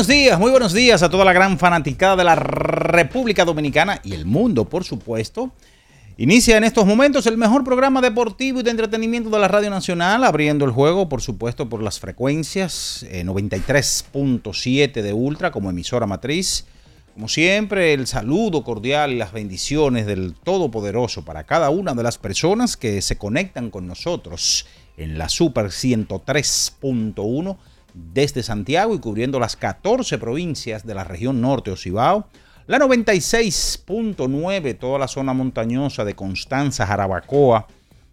Buenos días, muy buenos días a toda la gran fanaticada de la República Dominicana y el mundo, por supuesto. Inicia en estos momentos el mejor programa deportivo y de entretenimiento de la Radio Nacional, abriendo el juego, por supuesto, por las frecuencias eh, 93.7 de Ultra como emisora matriz. Como siempre, el saludo cordial y las bendiciones del Todopoderoso para cada una de las personas que se conectan con nosotros en la Super 103.1 desde Santiago y cubriendo las 14 provincias de la región norte o Cibao, la 96.9, toda la zona montañosa de Constanza, Jarabacoa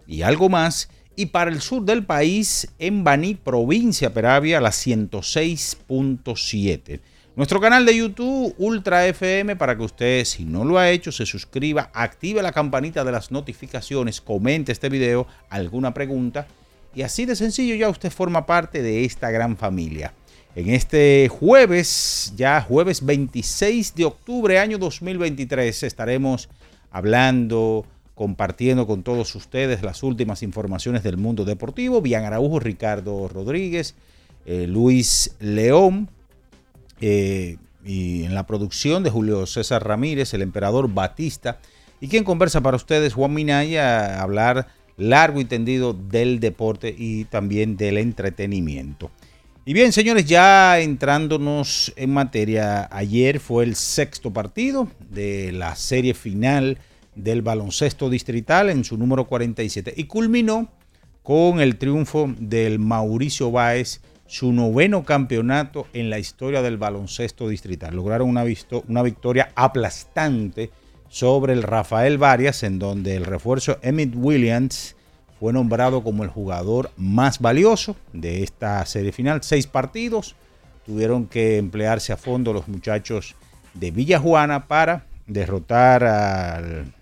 y algo más, y para el sur del país, en Baní, provincia Peravia, la 106.7. Nuestro canal de YouTube, Ultra FM, para que usted, si no lo ha hecho, se suscriba, active la campanita de las notificaciones, comente este video, alguna pregunta y así de sencillo ya usted forma parte de esta gran familia. En este jueves, ya jueves 26 de octubre año 2023, estaremos hablando, compartiendo con todos ustedes las últimas informaciones del mundo deportivo. Bian Araujo, Ricardo Rodríguez, eh, Luis León, eh, y en la producción de Julio César Ramírez, el emperador Batista, y quien conversa para ustedes, Juan Minaya, a hablar largo y tendido del deporte y también del entretenimiento. Y bien, señores, ya entrándonos en materia, ayer fue el sexto partido de la serie final del baloncesto distrital en su número 47 y culminó con el triunfo del Mauricio Báez, su noveno campeonato en la historia del baloncesto distrital. Lograron una, una victoria aplastante sobre el Rafael Varias, en donde el refuerzo Emmett Williams fue nombrado como el jugador más valioso de esta serie final. Seis partidos, tuvieron que emplearse a fondo los muchachos de Villa Juana para derrotar al,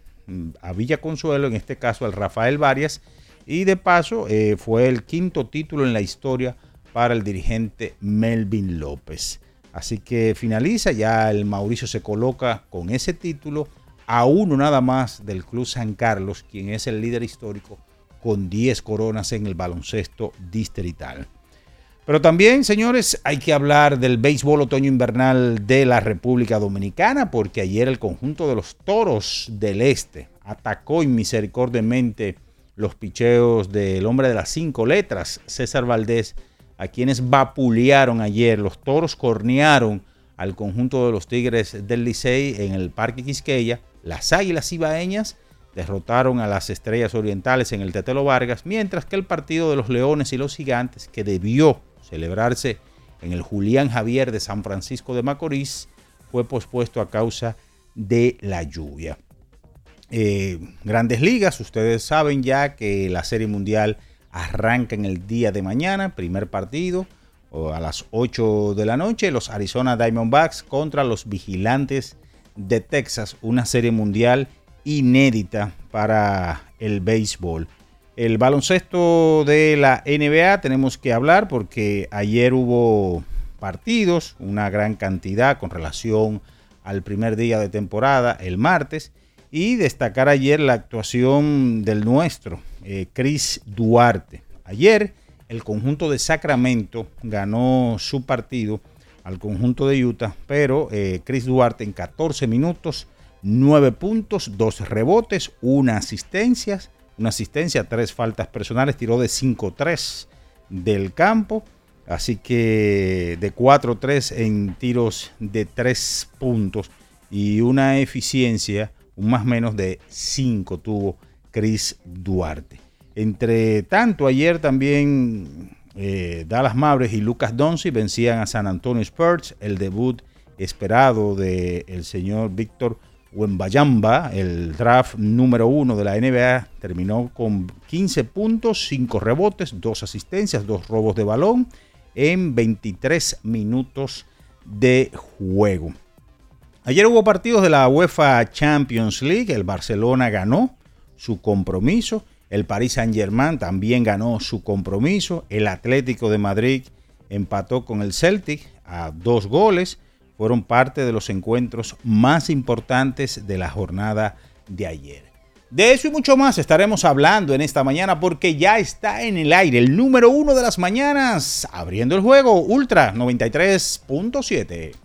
a Villa Consuelo, en este caso al Rafael Varias, y de paso eh, fue el quinto título en la historia para el dirigente Melvin López. Así que finaliza, ya el Mauricio se coloca con ese título a uno nada más del Club San Carlos, quien es el líder histórico con 10 coronas en el baloncesto distrital. Pero también, señores, hay que hablar del béisbol otoño-invernal de la República Dominicana, porque ayer el conjunto de los Toros del Este atacó inmisericordiamente los picheos del hombre de las cinco letras, César Valdés, a quienes vapulearon ayer. Los Toros cornearon al conjunto de los Tigres del Licey en el Parque Quisqueya. Las Águilas Ibaeñas derrotaron a las Estrellas Orientales en el Tetelo Vargas, mientras que el partido de los Leones y los Gigantes, que debió celebrarse en el Julián Javier de San Francisco de Macorís, fue pospuesto a causa de la lluvia. Eh, grandes ligas, ustedes saben ya que la Serie Mundial arranca en el día de mañana, primer partido, a las 8 de la noche, los Arizona Diamondbacks contra los Vigilantes de Texas, una serie mundial inédita para el béisbol. El baloncesto de la NBA tenemos que hablar porque ayer hubo partidos, una gran cantidad con relación al primer día de temporada, el martes, y destacar ayer la actuación del nuestro, eh, Chris Duarte. Ayer el conjunto de Sacramento ganó su partido al conjunto de Utah, pero eh, Chris Duarte en 14 minutos, 9 puntos, 2 rebotes, una asistencia, una asistencia, tres faltas personales, tiró de 5-3 del campo, así que de 4-3 en tiros de 3 puntos y una eficiencia, un más menos de 5 tuvo Chris Duarte. Entre tanto, ayer también eh, Dallas Mavericks y Lucas Doncic vencían a San Antonio Spurs, el debut esperado del señor Víctor Wembayamba, el draft número uno de la NBA, terminó con 15 puntos, 5 rebotes, 2 asistencias, 2 robos de balón en 23 minutos de juego. Ayer hubo partidos de la UEFA Champions League, el Barcelona ganó su compromiso el Paris Saint-Germain también ganó su compromiso. El Atlético de Madrid empató con el Celtic a dos goles. Fueron parte de los encuentros más importantes de la jornada de ayer. De eso y mucho más estaremos hablando en esta mañana porque ya está en el aire el número uno de las mañanas, abriendo el juego Ultra 93.7.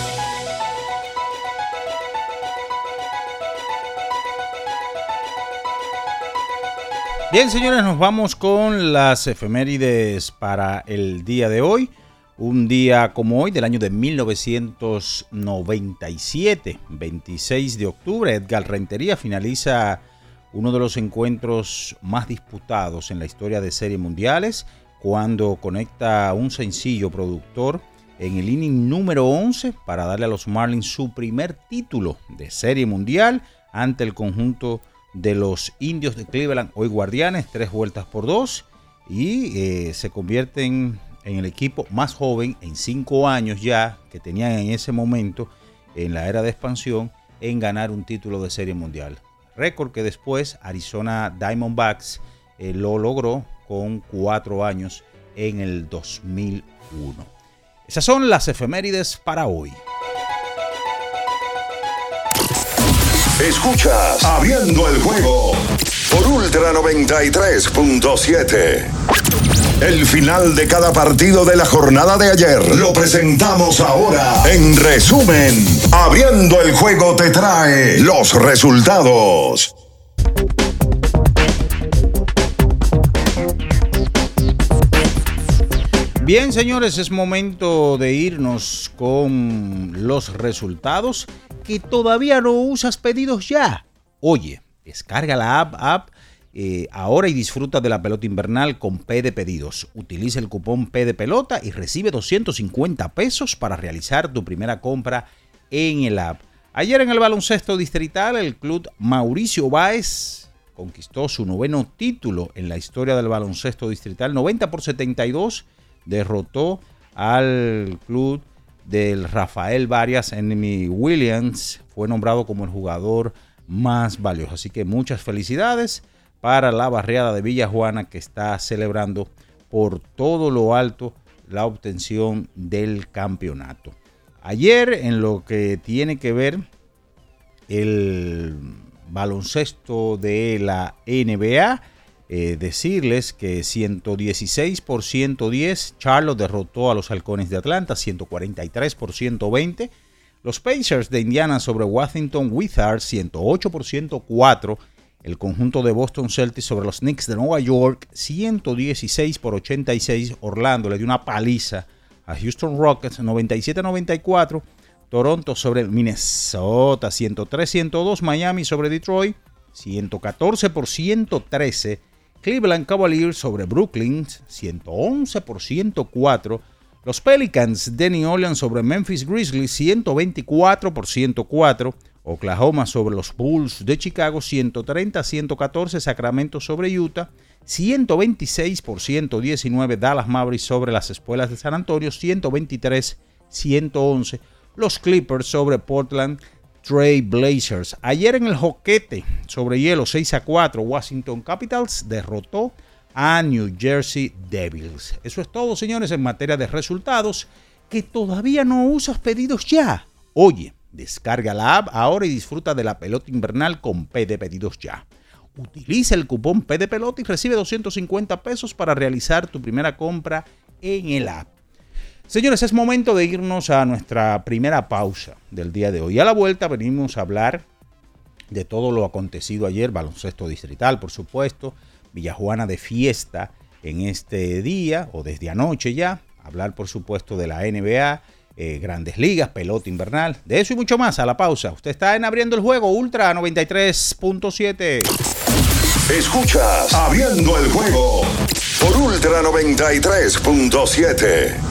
Bien, señores, nos vamos con las efemérides para el día de hoy. Un día como hoy, del año de 1997, 26 de octubre, Edgar Rentería finaliza uno de los encuentros más disputados en la historia de series mundiales, cuando conecta un sencillo productor en el inning número 11 para darle a los Marlins su primer título de serie mundial ante el conjunto de los indios de Cleveland, hoy guardianes, tres vueltas por dos, y eh, se convierten en el equipo más joven en cinco años ya que tenían en ese momento en la era de expansión en ganar un título de serie mundial. Récord que después Arizona Diamondbacks eh, lo logró con cuatro años en el 2001. Esas son las efemérides para hoy. Escuchas Abriendo el juego por Ultra 93.7. El final de cada partido de la jornada de ayer lo presentamos ahora. En resumen, Abriendo el juego te trae los resultados. Bien, señores, es momento de irnos con los resultados todavía no usas pedidos ya. Oye, descarga la app, app eh, ahora y disfruta de la pelota invernal con P de pedidos. Utiliza el cupón P de pelota y recibe 250 pesos para realizar tu primera compra en el app. Ayer en el baloncesto distrital, el club Mauricio Báez conquistó su noveno título en la historia del baloncesto distrital. 90 por 72 derrotó al club del Rafael Varias, Enemy Williams, fue nombrado como el jugador más valioso. Así que muchas felicidades para la barriada de Villa Juana que está celebrando por todo lo alto la obtención del campeonato. Ayer en lo que tiene que ver el baloncesto de la NBA, eh, decirles que 116 por 110, Charlotte derrotó a los Halcones de Atlanta, 143 por 120. Los Pacers de Indiana sobre Washington Wizards, 108 por 104. El conjunto de Boston Celtics sobre los Knicks de Nueva York, 116 por 86. Orlando le dio una paliza a Houston Rockets, 97-94. Toronto sobre Minnesota, 103-102. Miami sobre Detroit, 114 por 113 Cleveland Cavaliers sobre Brooklyn 111 por 104. Los Pelicans de New Orleans sobre Memphis Grizzlies 124 por 104. Oklahoma sobre los Bulls de Chicago 130-114. Sacramento sobre Utah 126 por 119. Dallas Mavericks sobre las Espuelas de San Antonio 123-111. Los Clippers sobre Portland Trail Blazers. Ayer en el joquete sobre hielo 6 a 4, Washington Capitals derrotó a New Jersey Devils. Eso es todo, señores, en materia de resultados. Que todavía no usas pedidos ya. Oye, descarga la app ahora y disfruta de la pelota invernal con P de pedidos ya. Utiliza el cupón P de pelota y recibe 250 pesos para realizar tu primera compra en el app. Señores, es momento de irnos a nuestra primera pausa del día de hoy. A la vuelta venimos a hablar de todo lo acontecido ayer, baloncesto distrital, por supuesto, Villajuana de fiesta en este día o desde anoche ya, hablar por supuesto de la NBA, eh, grandes ligas, pelota invernal, de eso y mucho más a la pausa. Usted está en Abriendo el Juego, Ultra 93.7. Escuchas Abriendo el Juego por Ultra 93.7.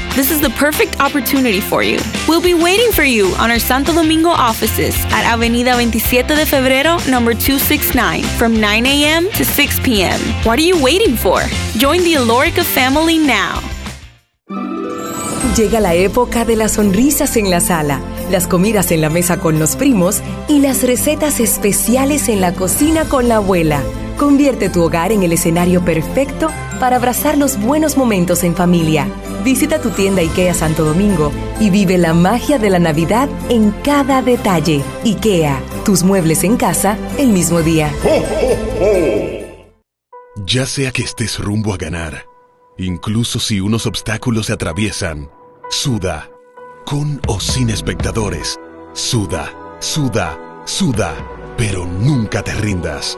This is the perfect opportunity for you. We'll be waiting for you on our Santo Domingo offices at Avenida 27 de Febrero, number 269, from 9 a.m. to 6 p.m. What are you waiting for? Join the Alorica family now. Llega la época de las sonrisas en la sala, las comidas en la mesa con los primos y las recetas especiales en la cocina con la abuela. Convierte tu hogar en el escenario perfecto para abrazar los buenos momentos en familia. Visita tu tienda IKEA Santo Domingo y vive la magia de la Navidad en cada detalle. IKEA, tus muebles en casa el mismo día. Ya sea que estés rumbo a ganar, incluso si unos obstáculos se atraviesan, suda, con o sin espectadores, suda, suda, suda, pero nunca te rindas,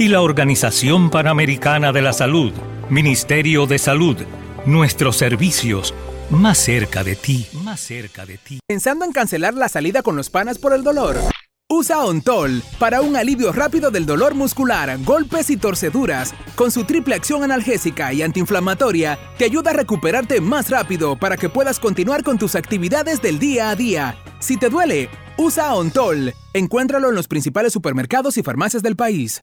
y la Organización Panamericana de la Salud, Ministerio de Salud, nuestros servicios más cerca de ti, más cerca de ti. Pensando en cancelar la salida con los panas por el dolor. Usa Ontol para un alivio rápido del dolor muscular, golpes y torceduras. Con su triple acción analgésica y antiinflamatoria, te ayuda a recuperarte más rápido para que puedas continuar con tus actividades del día a día. Si te duele, usa Ontol. Encuéntralo en los principales supermercados y farmacias del país.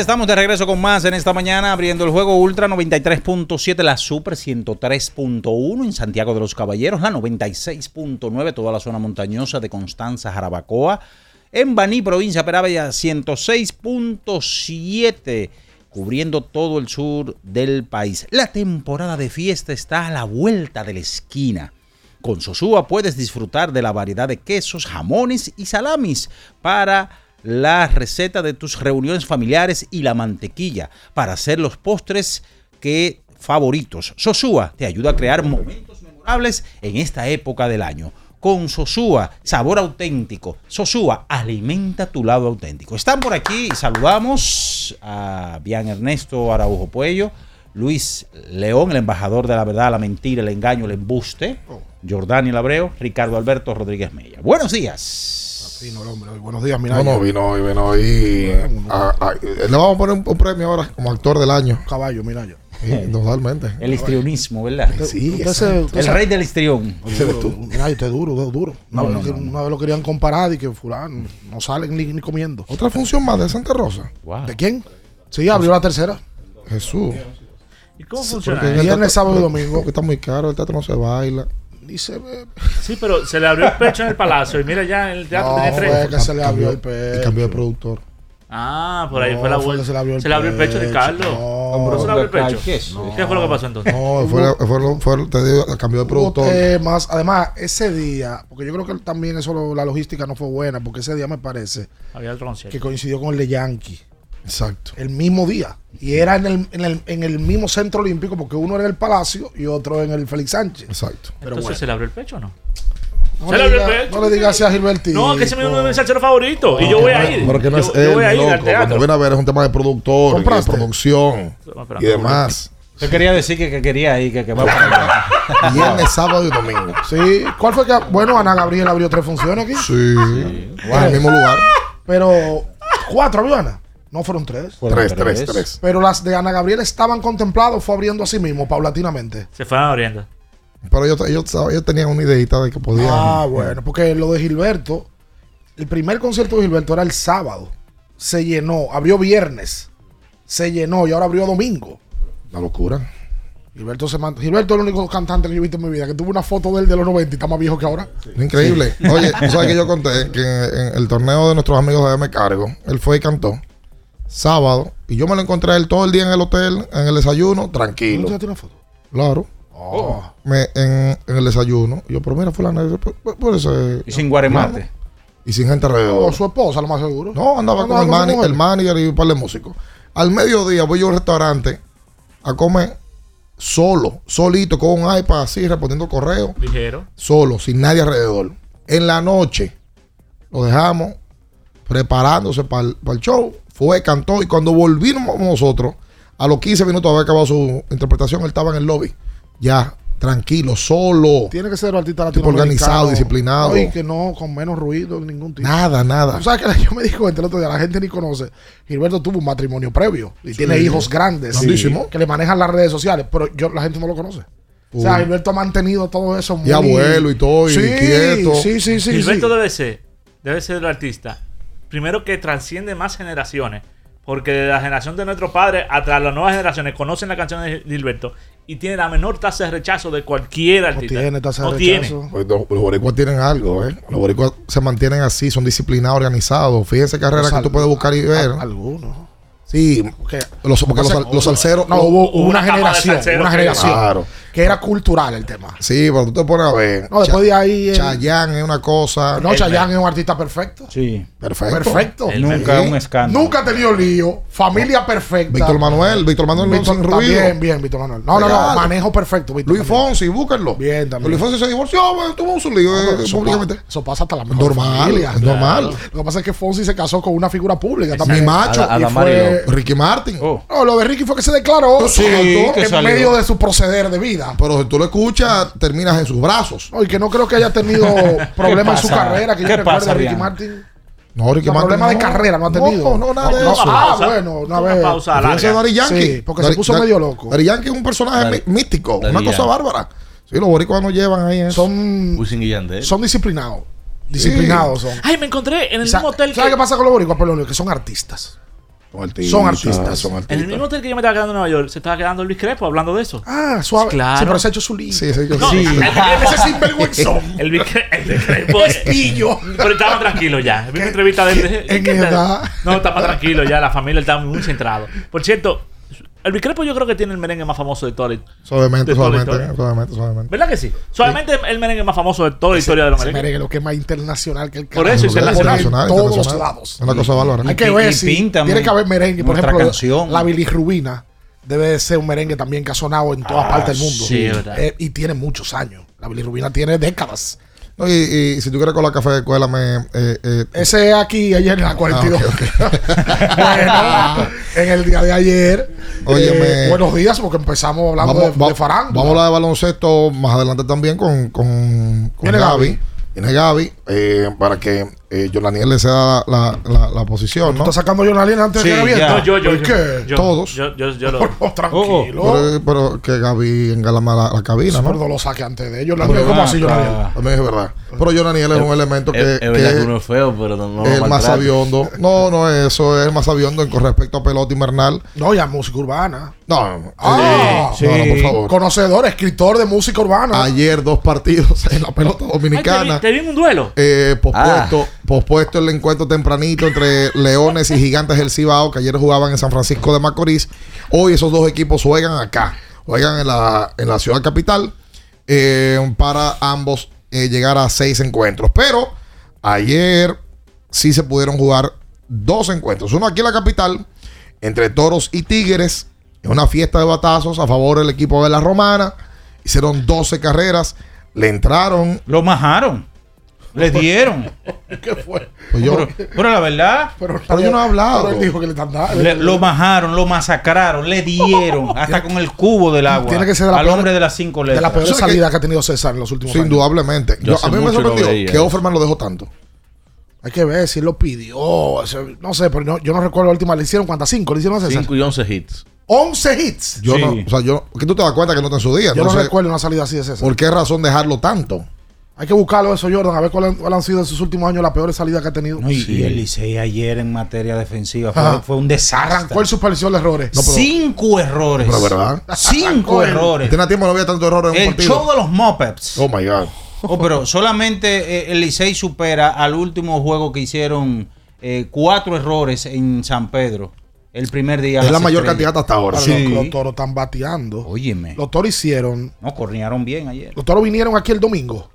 Estamos de regreso con más en esta mañana, abriendo el juego Ultra 93.7, la Super 103.1 en Santiago de los Caballeros, la 96.9, toda la zona montañosa de Constanza, Jarabacoa, en Baní, provincia Peravia, 106.7, cubriendo todo el sur del país. La temporada de fiesta está a la vuelta de la esquina. Con Sosúa puedes disfrutar de la variedad de quesos, jamones y salamis para la receta de tus reuniones familiares y la mantequilla para hacer los postres que favoritos. Sosúa te ayuda a crear momentos memorables en esta época del año. Con Sosúa, sabor auténtico. Sosúa, alimenta tu lado auténtico. Están por aquí y saludamos a Bian Ernesto Araujo Puello, Luis León, el embajador de la verdad, la mentira, el engaño, el embuste, Jordani Labreo, Ricardo Alberto Rodríguez Mella. Buenos días. Vino el hombre hoy. Buenos días, No, Minaya. no, vino hoy, vino hoy. a- a- le vamos a poner un, un premio ahora como actor del año. Caballo, Minaya. Sí, totalmente. El histrionismo, ¿verdad? Sí, Usted se- exacto. usted El rey del histrión. Duro, Minaya, usted es duro, usted es duro. Una, No, vez, no, que- no, una vez lo querían comparar y que fulano no salen ni, ni comiendo. Otra función más de Santa Rosa. Wow. ¿De quién? Sí, abrió la tercera. Jesús. ¿Y cómo funciona? porque el Viernes, sábado y domingo. Que está muy caro, el teatro no se baila. Y se ve. Sí, pero se le abrió el pecho en el palacio y mira ya el teatro No, tiene fue tres. que se le abrió el Y pecho. cambió de productor. Ah, por ahí No, fue la fue vuelta. se le abrió el Se le abrió el pecho, pecho. Ricardo. No, ¿Por eso se le abrió el pecho? ¿qué fue lo que pasó entonces? No, fue, fue, fue, te digo, cambió de productor. temas. Además, ese día, porque yo creo que también eso lo- la logística no fue buena, porque ese día me parece Había otro concierto. que coincidió con el de Yankee. Exacto. El mismo día. Y era en el, en el, en el mismo centro olímpico, porque uno era en el Palacio y otro en el Félix Sánchez. Exacto. Pero Entonces bueno. se le abrió el pecho o no? No se le abrió el diga- pecho. no le digas así a Gilbertito. No, que ese es mi salsero favorito. y yo voy a ir. Porque no yo, es yo él, voy a ir loco. al teatro. Cuando viene a ver es un tema de productor, y de producción No, y demás. Yo quería decir que, que quería ir, que, que va allá. Viernes, sábado y domingo. Sí. ¿Cuál fue que.? Bueno, Ana Gabriel abrió tres funciones aquí. Sí. En el mismo lugar. Pero. ¿Cuatro abrió Ana? No fueron tres. Fueron Tres, tres, tres. Pero las de Ana Gabriel estaban contempladas, fue abriendo a sí mismo, paulatinamente. Se fueron abriendo. Pero ellos, ellos, ellos tenían una ideita de que podían. Ah, bueno, porque lo de Gilberto, el primer concierto de Gilberto era el sábado. Se llenó, abrió viernes. Se llenó y ahora abrió domingo. La locura. Gilberto se manda. Gilberto es el único cantante que yo he visto en mi vida que tuvo una foto de él de los 90 y está más viejo que ahora. Increíble. Oye, tú sabes que yo conté que en, en el torneo de nuestros amigos de Me Cargo, él fue y cantó sábado y yo me lo encontré a él todo el día en el hotel, en el desayuno, tranquilo. ¿No te tiene foto? Claro. Oh. Me, en, en el desayuno. Yo, pero mira, fulano, por, por- por eso es- Y sin guaremate. y sin gente O alrededor. su esposa, lo más seguro. No, andaba con el, su mani- el manager y un par de músicos. Al mediodía voy yo a un restaurante a comer solo, solito, con un iPad así, respondiendo correos. Ligero. Solo, sin nadie alrededor. En la noche lo dejamos preparándose para el show. Fue, cantó y cuando volvimos nosotros, a los 15 minutos de haber acabado su interpretación, él estaba en el lobby. Ya, tranquilo, solo. Tiene que ser un artista latinoamericano. organizado, disciplinado. Y que no, con menos ruido, ningún tipo. Nada, nada. Tú sabes que yo me di cuenta el otro día, la gente ni conoce. Gilberto tuvo un matrimonio previo y Sí. tiene hijos grandes Grandísimo. que le manejan las redes sociales, pero yo la gente no lo conoce. O sea. Gilberto ha mantenido todo eso muy... Y abuelo y todo, y sí, quieto. Sí, sí, sí. Gilberto sí. debe ser, debe ser el artista, primero que transciende más generaciones, porque de la generación de nuestros padres hasta las nuevas generaciones conocen la canción de Gilberto y tiene la menor tasa de rechazo de cualquier artista. tiene tasa de No rechazo. Pues los, los boricuas tienen algo, ¿eh? Los boricuas se mantienen así, son disciplinados, organizados. Fíjense carreras que tú puedes buscar y ver. Algunos. Sí, los, porque los, sal- los salseros. No, hubo, hubo una, una generación, una generación Claro. Que era cultural el tema. Sí, pero tú te pones a ver. No, después de ahí, el- Chayanne es una cosa. No, Chayanne es un artista perfecto. Sí. Perfecto. Perfecto. Nunca Sí. un escándalo. Nunca ha tenido lío. Familia perfecta. Víctor Manuel, Víctor Manuel no Víctor- sin ruido. También, bien, Víctor Manuel. No, no, no. Manejo perfecto. Víctor Luis también. Fonsi, búsquenlo. Bien, también. Luis Fonsi se divorció, bueno, tuvo su lío. No, eh, eso, públicamente. pa- eso pasa hasta la mejor Normal, familia. es normal. Lo que pasa es que Fonsi se casó con una figura pública Mi macho. Y fue- Ricky Martin. No, lo de Ricky fue que se declaró Sí, en salió. medio de su proceder de vida. Pero si tú lo escuchas, terminas en sus brazos. No, y que no creo que haya tenido problemas en su carrera. Que yo ¿Qué recuerde pasa, Ricky? Martin. No, Ricky No, Martin. problema de carrera no ha tenido. No, no, nada de No, eso. ah, pausa. bueno, una Una vez. pausa Fíjense larga. Daddy Yankee. Sí, porque se Daddy- puso Daddy- medio loco. Daddy Yankee es un personaje mí- místico, una cosa Yankee. bárbara. Sí, los boricuas nos llevan ahí eso. Son, son disciplinados. Disciplinados son. Ay, me encontré en el mismo hotel ¿Sabes que, qué pasa con los boricuas, Polonio? Que son artistas. Son artistas. Son artistas. En el mismo hotel que yo me estaba quedando en Nueva York, se estaba quedando Luis Crespo hablando de eso. Ah, suave. Claro. Sí, pero se ha hecho su lío. Sí, sí, yo No, sí. Ese sinvergüenzón. El, Luis Cre- el Luis Crespo Es pillo. Pero estaba tranquilo ya. Vi una entrevista de él. en ¿qué tal? edad. No, estaba tranquilo ya. La familia estaba muy centrado. Por cierto, el Luis Crespo yo creo que tiene el merengue más famoso de toda la, Suavemente, la suavemente, historia. suavemente, suavemente. ¿Verdad que sí? Solamente el merengue más famoso de toda la historia de los Ese merengues. merengue lo que es más internacional que el Por carajo. eso, Lo ponen internacional, en todos internacional. lados. Es una cosa bárbara. Hay que ver si tiene que haber merengue. Por ejemplo, canción. la bilirrubina debe de ser un merengue también que ha sonado en todas Ah, partes del mundo. sí, verdad. Eh, y tiene muchos años. La bilirrubina tiene décadas. No, y, y si tú quieres con la café de escuela, me. Eh, eh, Ese es aquí ayer en la 42. Ah, bueno, en el día de ayer. Eh, buenos días, porque empezamos hablando vamos, de, va- de farándula. vamos a hablar de baloncesto más adelante también con, con, con Gaby. Gaby. Gaby eh, para que eh, Jonaniel le ceda la, la, la posición, ¿Tú ¿no? estás sacando una línea antes Sí, de que ya. abierta? No, yo, yo, ¿Por yo, qué? yo- Todos. Yo, yo, yo lo. Oh, tranquilo. Pero, pero que Gaby engalama la, la cabina, Pero ¿no? no lo saque antes de ellos. Pero ¿Cómo ven así, acá. Jonariel? También es verdad. Pero Jonaniel es un elemento que, Es, que verdad que uno es feo, pero no, no el más sabiondo. No, no es eso, es el más sabiondo en con respecto a pelota invernal. No, ya música urbana. No, Ah, Sí, no, no, por sí. favor. Conocedor, escritor de música urbana. Ayer dos partidos en la pelota Ay, te, vi, dominicana. te vi en un duelo. Eh, pospuesto, Ah. pospuesto el encuentro tempranito entre Leones y Gigantes del Cibao, que ayer jugaban en San Francisco de Macorís. Hoy esos dos equipos juegan acá, juegan en la, en la ciudad capital, eh, para ambos eh, llegar a seis encuentros. Pero ayer sí se pudieron jugar dos encuentros. Uno aquí en la capital, entre Toros y Tigres, en una fiesta de batazos a favor del equipo de la Romana. Hicieron 12 carreras, le entraron Lo majaron. Le dieron. ¿Qué fue? Pues yo, Pero, pero la verdad, Pero, Pero yo no he hablado. Pero él dijo que le están dando. le- lo majaron, lo masacraron, le dieron hasta con el cubo del agua. Tiene que ser de la al peor- hombre de las cinco de letras. la peor ¿Sabes salida que ha tenido César en los últimos Sí, años. indudablemente. Yo Yo- hace a mí me sorprendió veía que. Offerman lo dejó tanto. Hay que ver si él lo pidió. No sé, pero no- yo no recuerdo la última. ¿Le hicieron cuántas? ¿Cinco? ¿Le hicieron a César? 5 y 11 hits. 11 hits. Yo Sí. no, o sea, yo, que tú te das cuenta que no está en su día. Yo no recuerdo una salida así de César. ¿por qué razón dejarlo tanto? Hay que buscarlo eso, Jordan, a ver cuáles cuál han sido en sus últimos años las peores salidas que ha tenido. No, y, Sí. y el Licey ayer en materia defensiva fue, un desastre. Arrancó el supervisión de errores. No, pero- Cinco errores. Pero verdad. Cinco errores. Tiene tiempo no había tanto error en un El partido. show de los Muppets. Oh my God. Oh, pero solamente eh, el Licey supera al último juego que hicieron eh, cuatro errores en San Pedro. El primer día. Es la mayor estrellas. cantidad hasta ahora. Ahora, Sí. los, los toros están bateando. Óyeme. Los toros hicieron. No, cornearon bien ayer. Los toros vinieron aquí el domingo.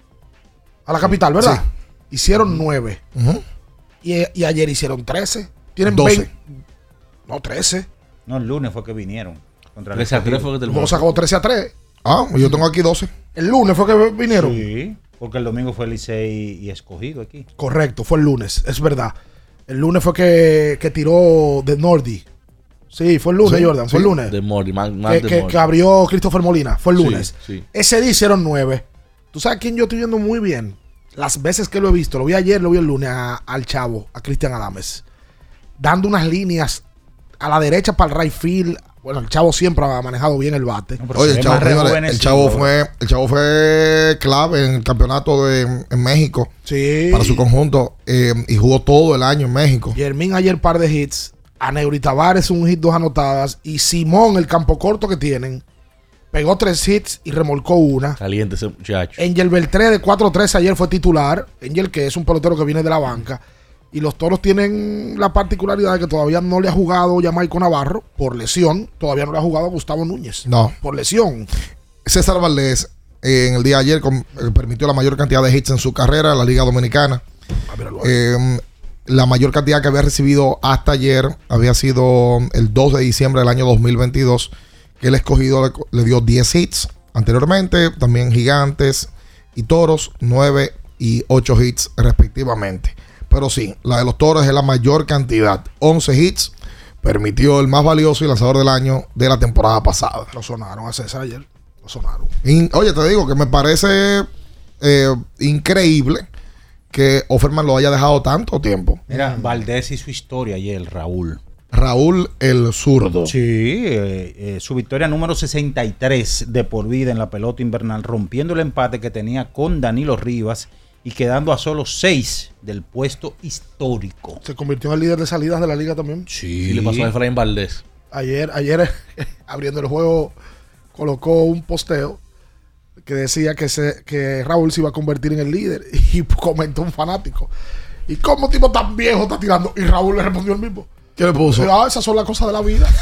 A la capital, ¿verdad? hicieron 9. Ujú. y, y ayer hicieron 13. Tienen 12. 20. No, 13. No, el lunes fue que vinieron. Contra el 13 a 3 escogido. fue que El acabó 13 a 3. Ah, yo tengo aquí 12. El lunes fue que vinieron. Sí, porque el domingo fue Licey y escogido aquí. Correcto, fue el lunes, es verdad. El lunes fue que, que tiró de Nordi. Sí, fue el lunes, Sí, Jordan, fue el lunes. De Morty, más, más que, de que- que abrió Christopher Molina, fue el lunes. sí. Ese día hicieron nueve. ¿Tú sabes quién yo estoy viendo muy bien? Las veces que lo he visto, lo vi ayer, lo vi el lunes a- al chavo, a Cristian Adames, dando unas líneas a la derecha para el right field. Bueno, el chavo siempre ha manejado bien el bate. Oye, el chavo, señores, el chavo fue, el chavo fue clave en el campeonato de, en México Sí. para su conjunto eh, y jugó todo el año en México. Yermín ayer par de hits. A Neuri Tavares un hit, dos anotadas. Y Simón, el campo corto que tienen, pegó tres hits y remolcó una. Caliente ese muchacho. Angel Beltré de 4-3 ayer fue titular. Angel, que es un pelotero que viene de la banca. Y los toros tienen la particularidad de que todavía no le ha jugado Jamaico Navarro por lesión. Todavía no le ha jugado a Gustavo Núñez. No. Por lesión. César Valdés eh, en el día de ayer eh, permitió la mayor cantidad de hits en su carrera en la Liga Dominicana. Eh, la mayor cantidad que había recibido hasta ayer había sido el 2 de diciembre del año 2022, que el escogido le, dio 10 hits. Anteriormente, también Gigantes y Toros, 9 y 8 hits respectivamente. Pero sí, la de los Toros es la mayor cantidad, 11 hits. Permitió el más valioso y lanzador del año de la temporada pasada. Lo sonaron a César ayer. Lo sonaron. Oye, te digo que me parece eh, increíble que Offerman lo haya dejado tanto tiempo. Mira, Valdés y su historia ayer, Raúl. Raúl el zurdo. Sí, eh, eh, su victoria número 63 de por vida en la pelota invernal, rompiendo el empate que tenía con Danilo Rivas y quedando a solo 6 del puesto histórico. Se convirtió en el líder de salidas de la liga también. Sí. Sí, le pasó a Efraín Valdés. Ayer, ayer abriendo el juego, colocó un posteo que decía que, se, que Raúl se iba a convertir en el líder. Y comentó un fanático. ¿Y cómo tipo tan viejo está tirando? Y Raúl le respondió el mismo. ¿Qué le puso? Ah, esas son las cosas de la vida.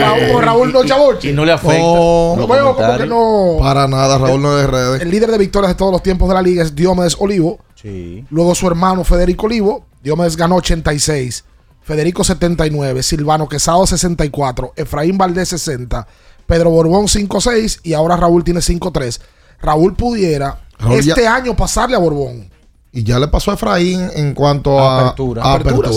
Raúl, Raúl no chavoche. Y no le afecta. No, veo como que no. Para nada, Raúl no es de redes. El líder de victorias de todos los tiempos de la liga es Diomedes Olivo. Sí. Luego su hermano Federico Olivo. Diomedes ganó 86. Federico 79. Silvano Quesado 64. Efraín Valdés 60. Pedro Borbón 5-6. Y ahora Raúl tiene 5-3. Raúl pudiera Raúl este ya- año pasarle a Borbón. Y ya le pasó a Efraín en cuanto a Apertura. a Apertura.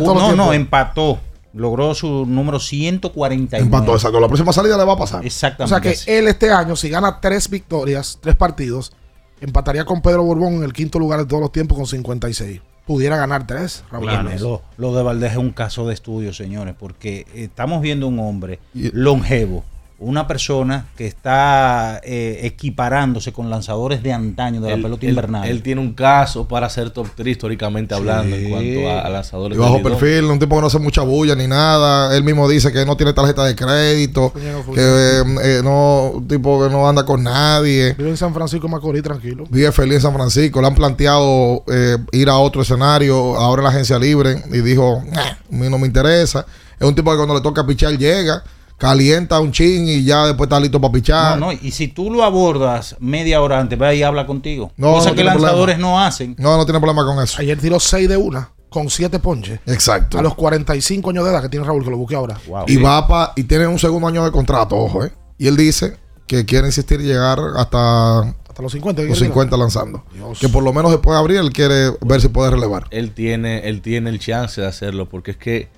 no, no, empató. Logró su número 149. Empató, exacto. La próxima salida le va a pasar. O Exactamente. sea que así. él este año, si gana tres victorias, tres partidos, empataría con Pedro Borbón en el quinto lugar de todos los tiempos con 56. Pudiera ganar tres, Valdés. lo, lo de Valdés es un caso de estudio, señores, porque estamos viendo un hombre Y- longevo, una persona que está eh, equiparándose con lanzadores de antaño de la pelota él- invernal. Él, tiene un caso para ser top 3 históricamente hablando en cuanto a, a lanzadores. Y bajo perfil, un tipo que no hace mucha bulla ni nada. Él mismo dice que no tiene tarjeta de crédito, que eh, eh, no, un tipo que no anda con nadie. Vive en San Francisco de Macorís, tranquilo. Vive feliz en San Francisco. Le han planteado eh, ir a otro escenario, ahora en la agencia libre, y dijo, "Nah, a mí no me interesa. Es un tipo que cuando le toca pichar llega, calienta un chin y ya después está listo para pichar. no, no, y si tú lo abordas media hora antes, va y habla contigo. No, cosa no que lanzadores problema. no hacen. No, no tiene problema con eso. Ayer tiró 6 de una, con 7 ponches. Exacto. A los 45 años de edad que tiene Raúl, que lo busque ahora. Wow. Y va pa- y tiene un segundo año de contrato, ojo, ¿eh? Y él dice que quiere insistir llegar hasta Hasta los 50. ¿qué los quiere 50 lanzando. Dios. Que por lo menos después de abril él quiere ver si puede relevar. Él tiene, él tiene el chance de hacerlo porque es que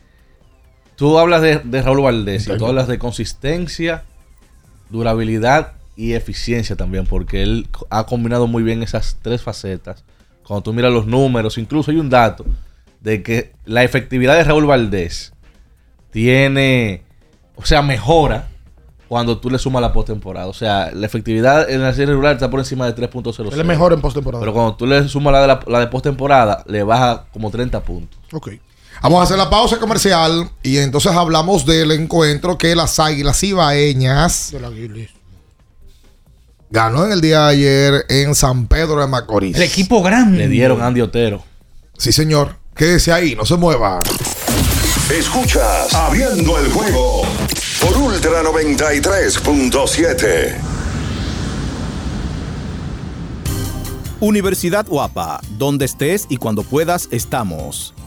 tú hablas de, de Raúl Valdés y tú hablas de consistencia, durabilidad y eficiencia también, porque él ha combinado muy bien esas tres facetas. Cuando tú miras los números, incluso hay un dato de que la efectividad de Raúl Valdés tiene, o sea, mejora cuando tú le sumas la postemporada. O sea, la efectividad en la serie regular está por encima de 3.00. Él es mejor en postemporada. Pero cuando tú le sumas la de, la, la de postemporada, le baja como 30 puntos. Ok. Vamos a hacer la pausa comercial y entonces hablamos del encuentro que las Águilas Ibaeñas ganó en el día de ayer en San Pedro de Macorís. El equipo grande. Le dieron a Andy Otero. Sí, señor. Quédese ahí, no se mueva. Escuchas Abriendo el juego por Ultra 93.7. Universidad Guapa, donde estés y cuando puedas estamos.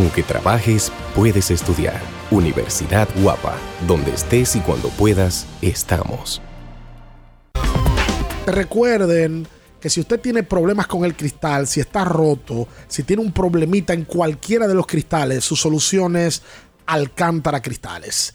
Aunque trabajes, puedes estudiar. Universidad Guapa, donde estés y cuando puedas, estamos. Recuerden que si usted tiene problemas con el cristal, si está roto, si tiene un problemita en cualquiera de los cristales, su solución es Alcántara Cristales.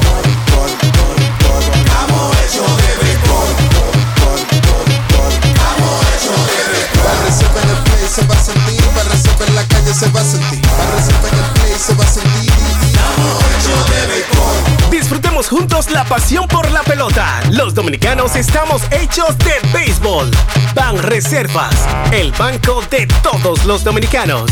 se va a sentir, reserva en la calle se va a sentir, para reserva en el play se va a sentir. Disfrutemos juntos la pasión por la pelota. Los dominicanos estamos hechos de béisbol. Ban Reservas, el banco de todos los dominicanos.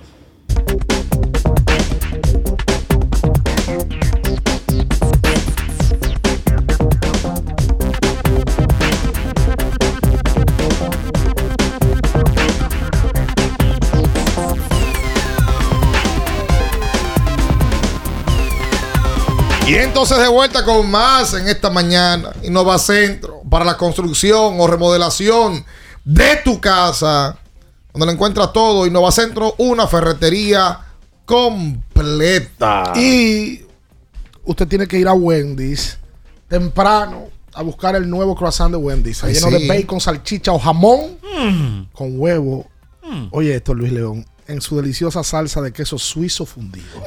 Y entonces de vuelta con más en esta mañana. Innova Centro para la construcción o remodelación de tu casa. Donde lo encuentras todo. Innova Centro, una ferretería completa. Y usted tiene que ir a Wendy's temprano a buscar el nuevo croissant de Wendy's. Ay, lleno sí. de bacon, salchicha o jamón con huevo. Oye, esto, Luis León, en su deliciosa salsa de queso suizo fundido.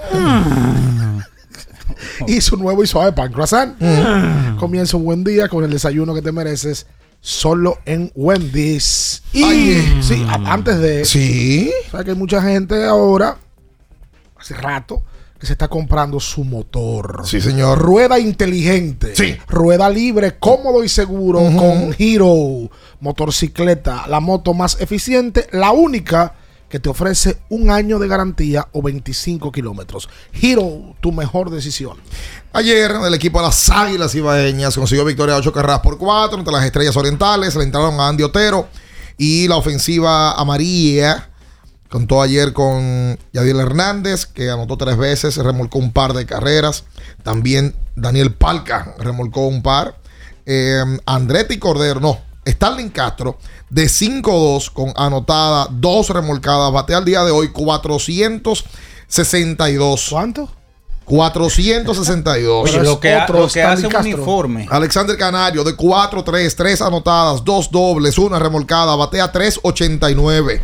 y su nuevo y suave pan croissant. Comienza un buen día con el desayuno que te mereces solo en Wendy's. Y Ay. sí, a- antes de. Sí. ¿Sabes que hay mucha gente ahora, hace rato, que se está comprando su motor? Sí, señor. Rueda inteligente. Sí. Rueda libre, cómodo y seguro con Hero. Motorcicleta, la moto más eficiente, la única que te ofrece un año de garantía o 25 kilómetros. Hero, tu mejor decisión. Ayer el equipo de las Águilas Ibaeñas consiguió victoria 8 carreras por 4 entre las Estrellas Orientales. Le entraron a Andy Otero y la ofensiva amarilla. Contó ayer con Yadiel Hernández, que anotó tres veces, remolcó un par de carreras. También Daniel Palca remolcó un par. Eh, Andretti Cordero, no, Starling Castro, de 5-2 con anotada, dos remolcadas. Batea al día de hoy 462. ¿Cuánto? 462. Oye, lo que, ha- lo que hace un Castro. uniforme. Alexander Canario de 4-3, 3 anotadas, 2 dobles, una remolcada, batea 3-89.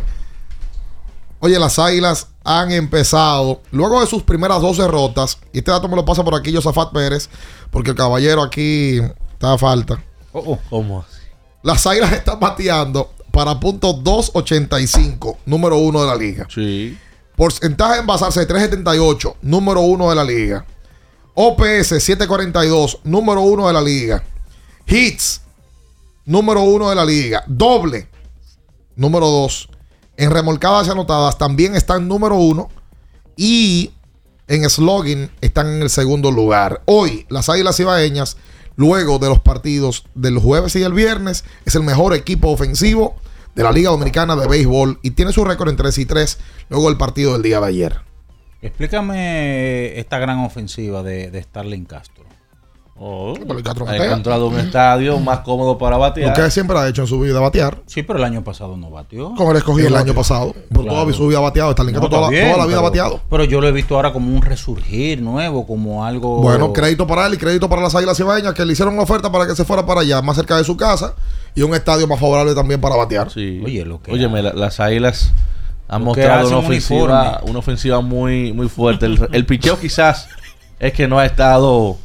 Oye, las águilas han empezado, luego de sus primeras dos derrotas, y este dato me lo pasa por aquí Josafat Pérez, porque el caballero aquí está a falta. ¿Cómo así? Las águilas están bateando para punto 2.85, número uno de la liga. Sí. Porcentaje de envasarse de 3.78, número uno de la liga. OPS 7.42, número uno de la liga. Hits, número uno de la liga. Doble, número dos. En remolcadas y anotadas también están número uno. Y en slogan están en el segundo lugar. Hoy, las Águilas Ibaeñas, luego de los partidos del jueves y el viernes, es el mejor equipo ofensivo de la Liga Dominicana de Béisbol y tiene su récord en 3 y 3 luego del partido del día de ayer. Explícame esta gran ofensiva de, de Starling Castro. Oh, Pero el Castro ha encontrado un estadio más cómodo para Lo batear. que siempre ha hecho en su vida batear. Sí, pero el año pasado no batió. Con el escogido el año pasado. Por Claro. toda su vida bateado. Starling No, toda, está bien, toda la vida pero- bateado. Pero yo lo he visto ahora como un resurgir nuevo, como algo. Bueno, crédito para él y crédito para las Águilas Ibaeñas que le hicieron una oferta para que se fuera para allá, más cerca de su casa y un estadio más favorable también para batear. Sí. Oye, lo que Óyeme, la- las águilas han Lo mostrado una un ofensiva, uniforme. una ofensiva muy, muy fuerte. El, el picheo quizás es que no ha estado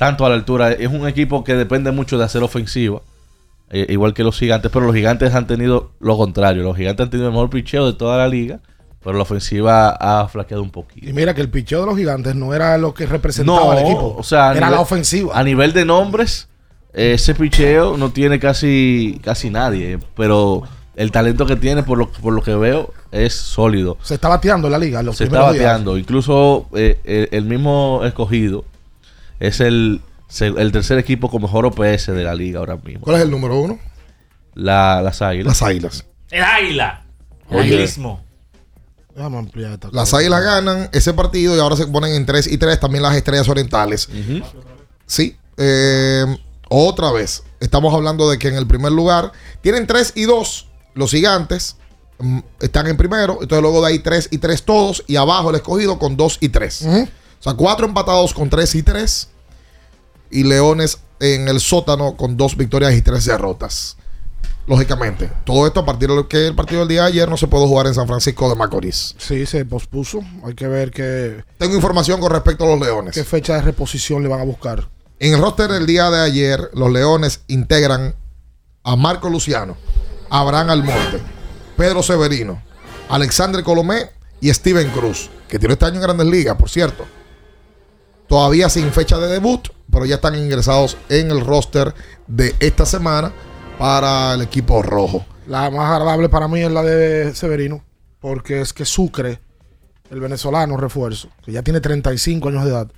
tanto a la altura. Es un equipo que depende mucho de hacer ofensiva. eh, igual que los gigantes, pero los gigantes han tenido lo contrario. Los gigantes han tenido el mejor picheo de toda la liga, pero la ofensiva ha flaqueado un poquito. Y mira que el picheo de los gigantes no era lo que representaba No, al equipo. o sea, era nivel- la ofensiva. A nivel de nombres, eh, ese picheo no tiene casi, casi nadie, pero el talento que tiene, por lo, por lo que veo, es sólido. Se está bateando la liga. Los Se está días. bateando. Incluso eh, el, el mismo escogido es el, el tercer equipo con mejor OPS de la liga ahora mismo. ¿Cuál es el número uno? La- las águilas. Las Águilas. El águila. El Oye. aguilismo. Déjame ampliar esta Las cosa. Águilas ganan ese partido y ahora se ponen en 3 y 3 también las Estrellas Orientales. Sí. eh, otra vez. Estamos hablando de que en el primer lugar tienen 3 y 2 los gigantes. mm, Están en primero. Entonces luego de ahí 3 y 3 todos. Y abajo el escogido con 2 y 3. O sea, 4 empatados con 3 y 3. Y Leones en el sótano con 2 victorias y 3 derrotas. lógicamente. Todo esto a partir de lo que el partido del día de ayer no se pudo jugar en San Francisco de Macorís. Sí, se pospuso. Hay que ver qué, Tengo información con respecto a los Leones. qué fecha de reposición le van a buscar. En el roster del día de ayer, los Leones integran a Marco Luciano, Abraham Almonte, Pedro Severino, Alexandre Colomé y Steven Cruz, que tiene este año en Grandes Ligas, por cierto. Todavía sin fecha de debut, pero ya están ingresados en el roster de esta semana para el equipo rojo. La más agradable para mí es la de Severino, porque es que Sucre, el venezolano refuerzo, que ya tiene 35 años de edad,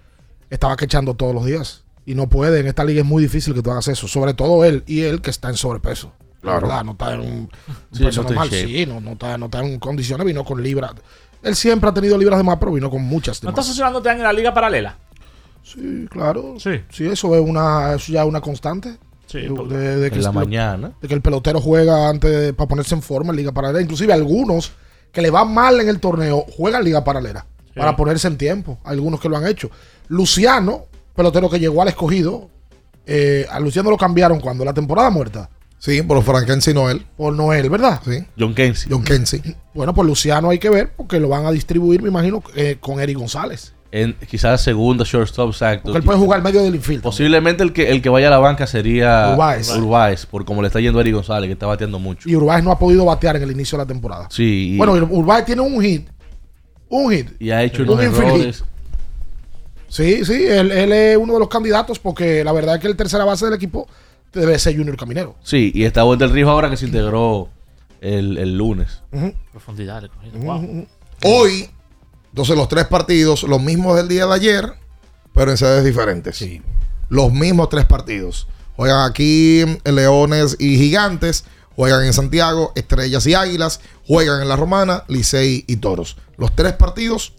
estaba quechando todos los días. Y no puede, en esta liga es muy difícil que tú hagas eso. Sobre todo él y él que está en sobrepeso. La Claro. verdad, no está en un, Sí, peso no está en normal. Sí, no, no está, no está en condiciones, vino con libras. Él siempre ha tenido libras de más, pero vino con muchas de ¿No más. está funcionando este año en la liga paralela? Sí, claro. Sí. Sí, eso es una, eso ya es una constante. Sí, de, porque- de- de que En la el- mañana. de que el pelotero juega antes de- para ponerse en forma en liga paralela. Inclusive algunos que le van mal en el torneo juegan liga paralela para ponerse en tiempo. Algunos que lo han hecho. Luciano, pelotero que llegó al escogido, eh, a Luciano lo cambiaron cuando la temporada muerta Sí, por Frankensi Noel. por Noel, ¿verdad? Sí. John Kensi. John Kensi. Bueno, pues Luciano hay que ver porque lo van a distribuir, me imagino, eh, con Eric González. En, quizás segunda shortstop, exacto. Porque él puede jugar medio del infield. Posiblemente el que, el que vaya a la banca sería Urbáez. Urbáez, por como le está yendo a Eric González, que está bateando mucho. Y Urbáez no ha podido batear en el inicio de la temporada. Sí, y, Bueno, Urbáez tiene un hit. Un hit. y ha hecho un unos hit. errores. Sí, sí, él, él es uno de los candidatos porque la verdad es que el tercera base del equipo debe ser Junior Caminero. Sí, y está del Río ahora que se integró el, el lunes. Ujú. Profundidad. Wow. Hoy, entonces los tres partidos, los mismos del día de ayer, pero en sedes diferentes. Los mismos tres partidos. Juegan aquí Leones y Gigantes, juegan en Santiago, Estrellas y Águilas, juegan en La Romana, Licey y Toros. Los tres partidos,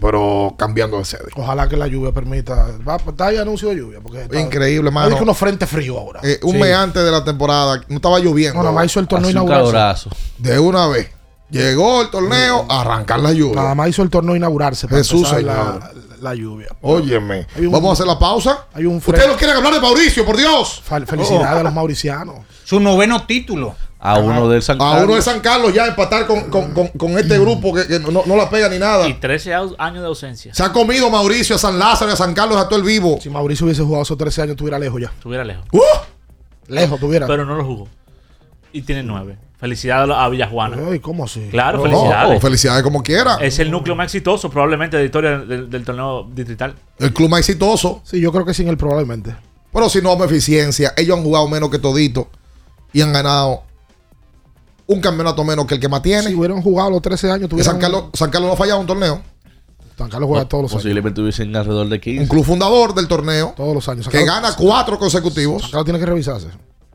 pero cambiando de sede. Ojalá que la lluvia permita. Va, está ahí anuncio de lluvia. Porque está- Increíble, Hay mano. que unos frentes fríos ahora. Eh, un Sí. mes antes de la temporada, no estaba lloviendo. No, nada más hizo el torneo inaugural. De una vez. Llegó el torneo, a arrancar la lluvia. Nada más hizo el torneo inaugurarse. para Jesús, Señor. la, la lluvia. Óyeme. Un- Vamos a hacer la pausa. Hay un Ustedes no quieren hablar de Mauricio, por Dios. Fel- Felicidades a los mauricianos. Su noveno título. A uno del San A Carlos. uno de San Carlos ya empatar con, con- con- con este grupo que, que no, no la pega ni nada. Y 13 au- años de ausencia. Se ha comido Mauricio a San Lázaro y a San Carlos a todo el vivo. Si Mauricio hubiese jugado esos 13 años, estuviera lejos ya. Estuviera lejos. ¡Uh! Lejos tuviera. Pero no lo jugó. Y tiene 9. Felicidades a Villajuana. Ay, ¿cómo así? Claro, No, felicidades. oh, felicidades como quiera. Es el núcleo más exitoso probablemente de la historia del, del torneo distrital. El club más exitoso. Sí, yo creo que sin él probablemente. Pero si no eficiencia, ellos han jugado menos que todito y han ganado un campeonato menos que el que más tiene. Si hubieran jugado los 13 años, tuvieran... San Carlos, San Carlos no ha fallado un torneo. San Carlos juega todos los años. Posiblemente hubiesen alrededor de Un 15. club fundador del torneo Todos los años. San que Carlos- gana cuatro San consecutivos. Carlos tiene que revisarse.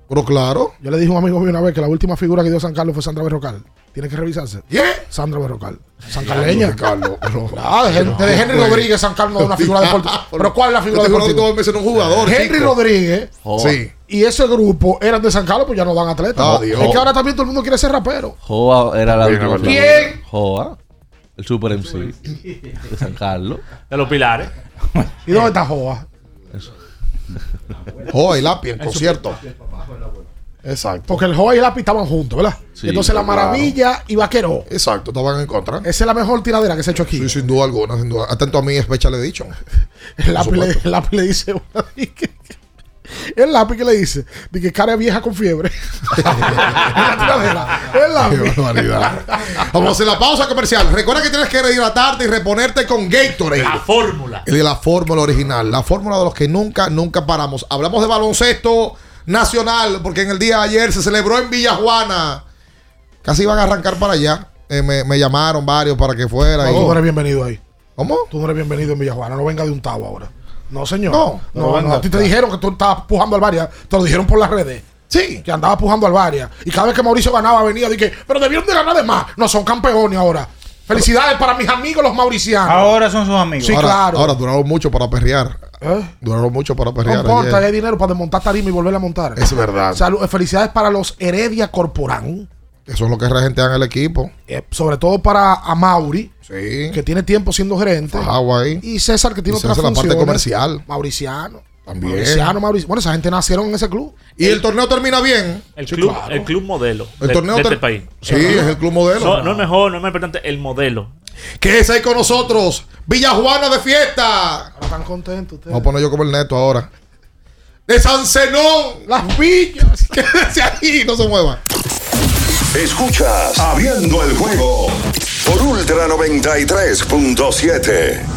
Pero claro. Yo le dije a un amigo mío una vez que la última figura que dio San Carlos fue Sandra Berrocal. Tiene que revisarse. ¿Qué? Sandra Berrocal. San Carleña. Carlos. Ah, de, Hen- de Henry Rodríguez, San Carlos no es una figura deportiva. Pero ¿cuál es la figura Este deportiva? era un jugador. Henry chico. Rodríguez Joa. Sí. y ese grupo eran de San Carlos, pues ya no dan atletas. Ah, Dios. es que ahora también todo el mundo quiere ser rapero. Joa era la última. ¿Quién? Joa. El Super MC de San Carlos. De los pilares. ¿Y dónde está Joa? Joa y Lápiz en concierto. Exacto. Porque el Joa y el Lápiz estaban juntos, ¿verdad? Sí, Entonces la claro. Maravilla y Vaquero. Exacto, estaban en contra. Esa es la mejor tiradera que se ha hecho aquí. Sí, sin duda alguna, sin duda. Atento a mí, Especha le he dicho. El lápiz, le, el lápiz le dice una- el lápiz que le dice de que cara vieja con fiebre En la tiradera. el Qué lápiz barbaridad. Vamos a hacer la pausa comercial. Recuerda que tienes que rehidratarte y reponerte con Gatorade. La fórmula. El de la fórmula original, la fórmula de los que nunca, nunca paramos. Hablamos de baloncesto nacional, porque en el día de ayer se celebró en Villajuana. Casi iban a arrancar para allá. Eh, me, me llamaron varios para que fuera. no, y- tú no eres bienvenido ahí ¿Cómo? tú no eres bienvenido en Villajuana no venga de un tabo ahora no señor No, no, no a ti te dijeron que tú estabas pujando al Varia te lo dijeron por las redes Sí. que andaba pujando al Varia y cada vez que Mauricio ganaba venía dije pero debieron de ganar de más no son campeones ahora felicidades para mis amigos los mauricianos Ahora son sus amigos. Sí, ahora, claro. ahora duraron mucho para perrear. ¿Eh? Duraron mucho para no perrear. importa ayer. hay dinero para desmontar tarima y volverla a montar Es verdad. Salud- eh, felicidades para los Heredia Corporán Eso es lo que regentean el equipo. eh, sobre todo para Amauri Sí. que tiene tiempo siendo gerente ahí. y César que tiene Y otra César la parte comercial. mauriciano También. Mauriciano, Mauricio. Bueno, esa gente nacieron en ese club. Y el torneo termina bien. El Sí, club, claro. el club modelo El de, torneo de este país. Sí, es el club modelo. No, no es mejor, no es más importante, el modelo. ¿Qué es ahí con nosotros? Villa Juana de fiesta. Ahora están contentos ustedes. Vamos a poner yo como el neto ahora. De San Zenón. Las villas. Quédese ahí, no se mueva. Escuchas Abriendo el juego por Ultra 93.7.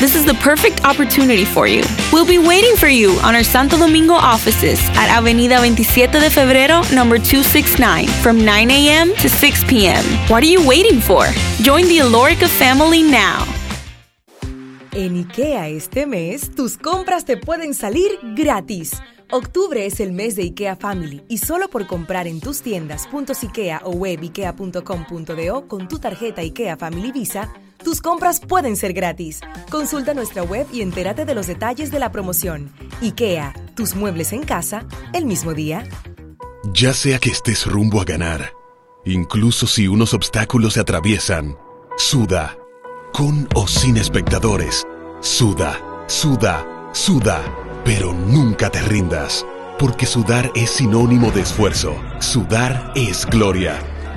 This is the perfect opportunity for you. We'll be waiting for you on our Santo Domingo offices at Avenida 27 de Febrero, number 269, from 9 a.m. to 6 p.m. What are you waiting for? Join the Alorica family now. En IKEA este mes, tus compras te pueden salir gratis. Octubre es el mes de IKEA Family y solo por comprar en tus tiendas .ikea o web ikea.com.do con tu tarjeta IKEA Family Visa, tus compras pueden ser gratis. Consulta nuestra web y entérate de los detalles de la promoción. IKEA, tus muebles en casa, el mismo día. Ya sea que estés rumbo a ganar, incluso si unos obstáculos se atraviesan, suda, con o sin espectadores, suda, suda, suda, pero nunca te rindas, porque sudar es sinónimo de esfuerzo, sudar es gloria.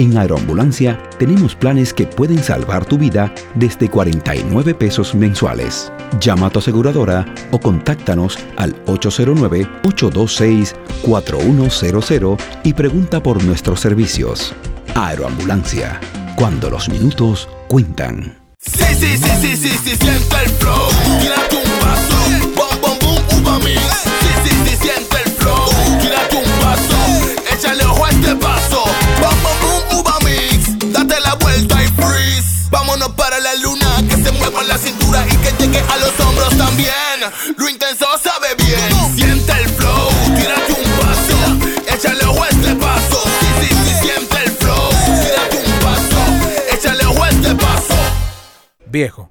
en Aeroambulancia tenemos planes que pueden salvar tu vida desde 49 pesos mensuales. Llama a tu aseguradora o contáctanos al 809-826-4100 y pregunta por nuestros servicios. Aeroambulancia, cuando los minutos cuentan. Sí, sí, sí, sí, sí, sí, siente el flow. Un paso. Bom, bom, uva mix. Sí, sí, sí, siente el flow. Un paso. Échale ojo a este paso. Bom, bom. Date la vuelta y freeze. Vámonos para la luna. Que se mueva la cintura y que llegue a los hombros también. Lo intenso sabe bien. Siente el flow. Tírate un paso. Échale ojo este paso. Sí, sí, sí, siente el flow. Tírate un paso. Échale ojo este paso. Viejo,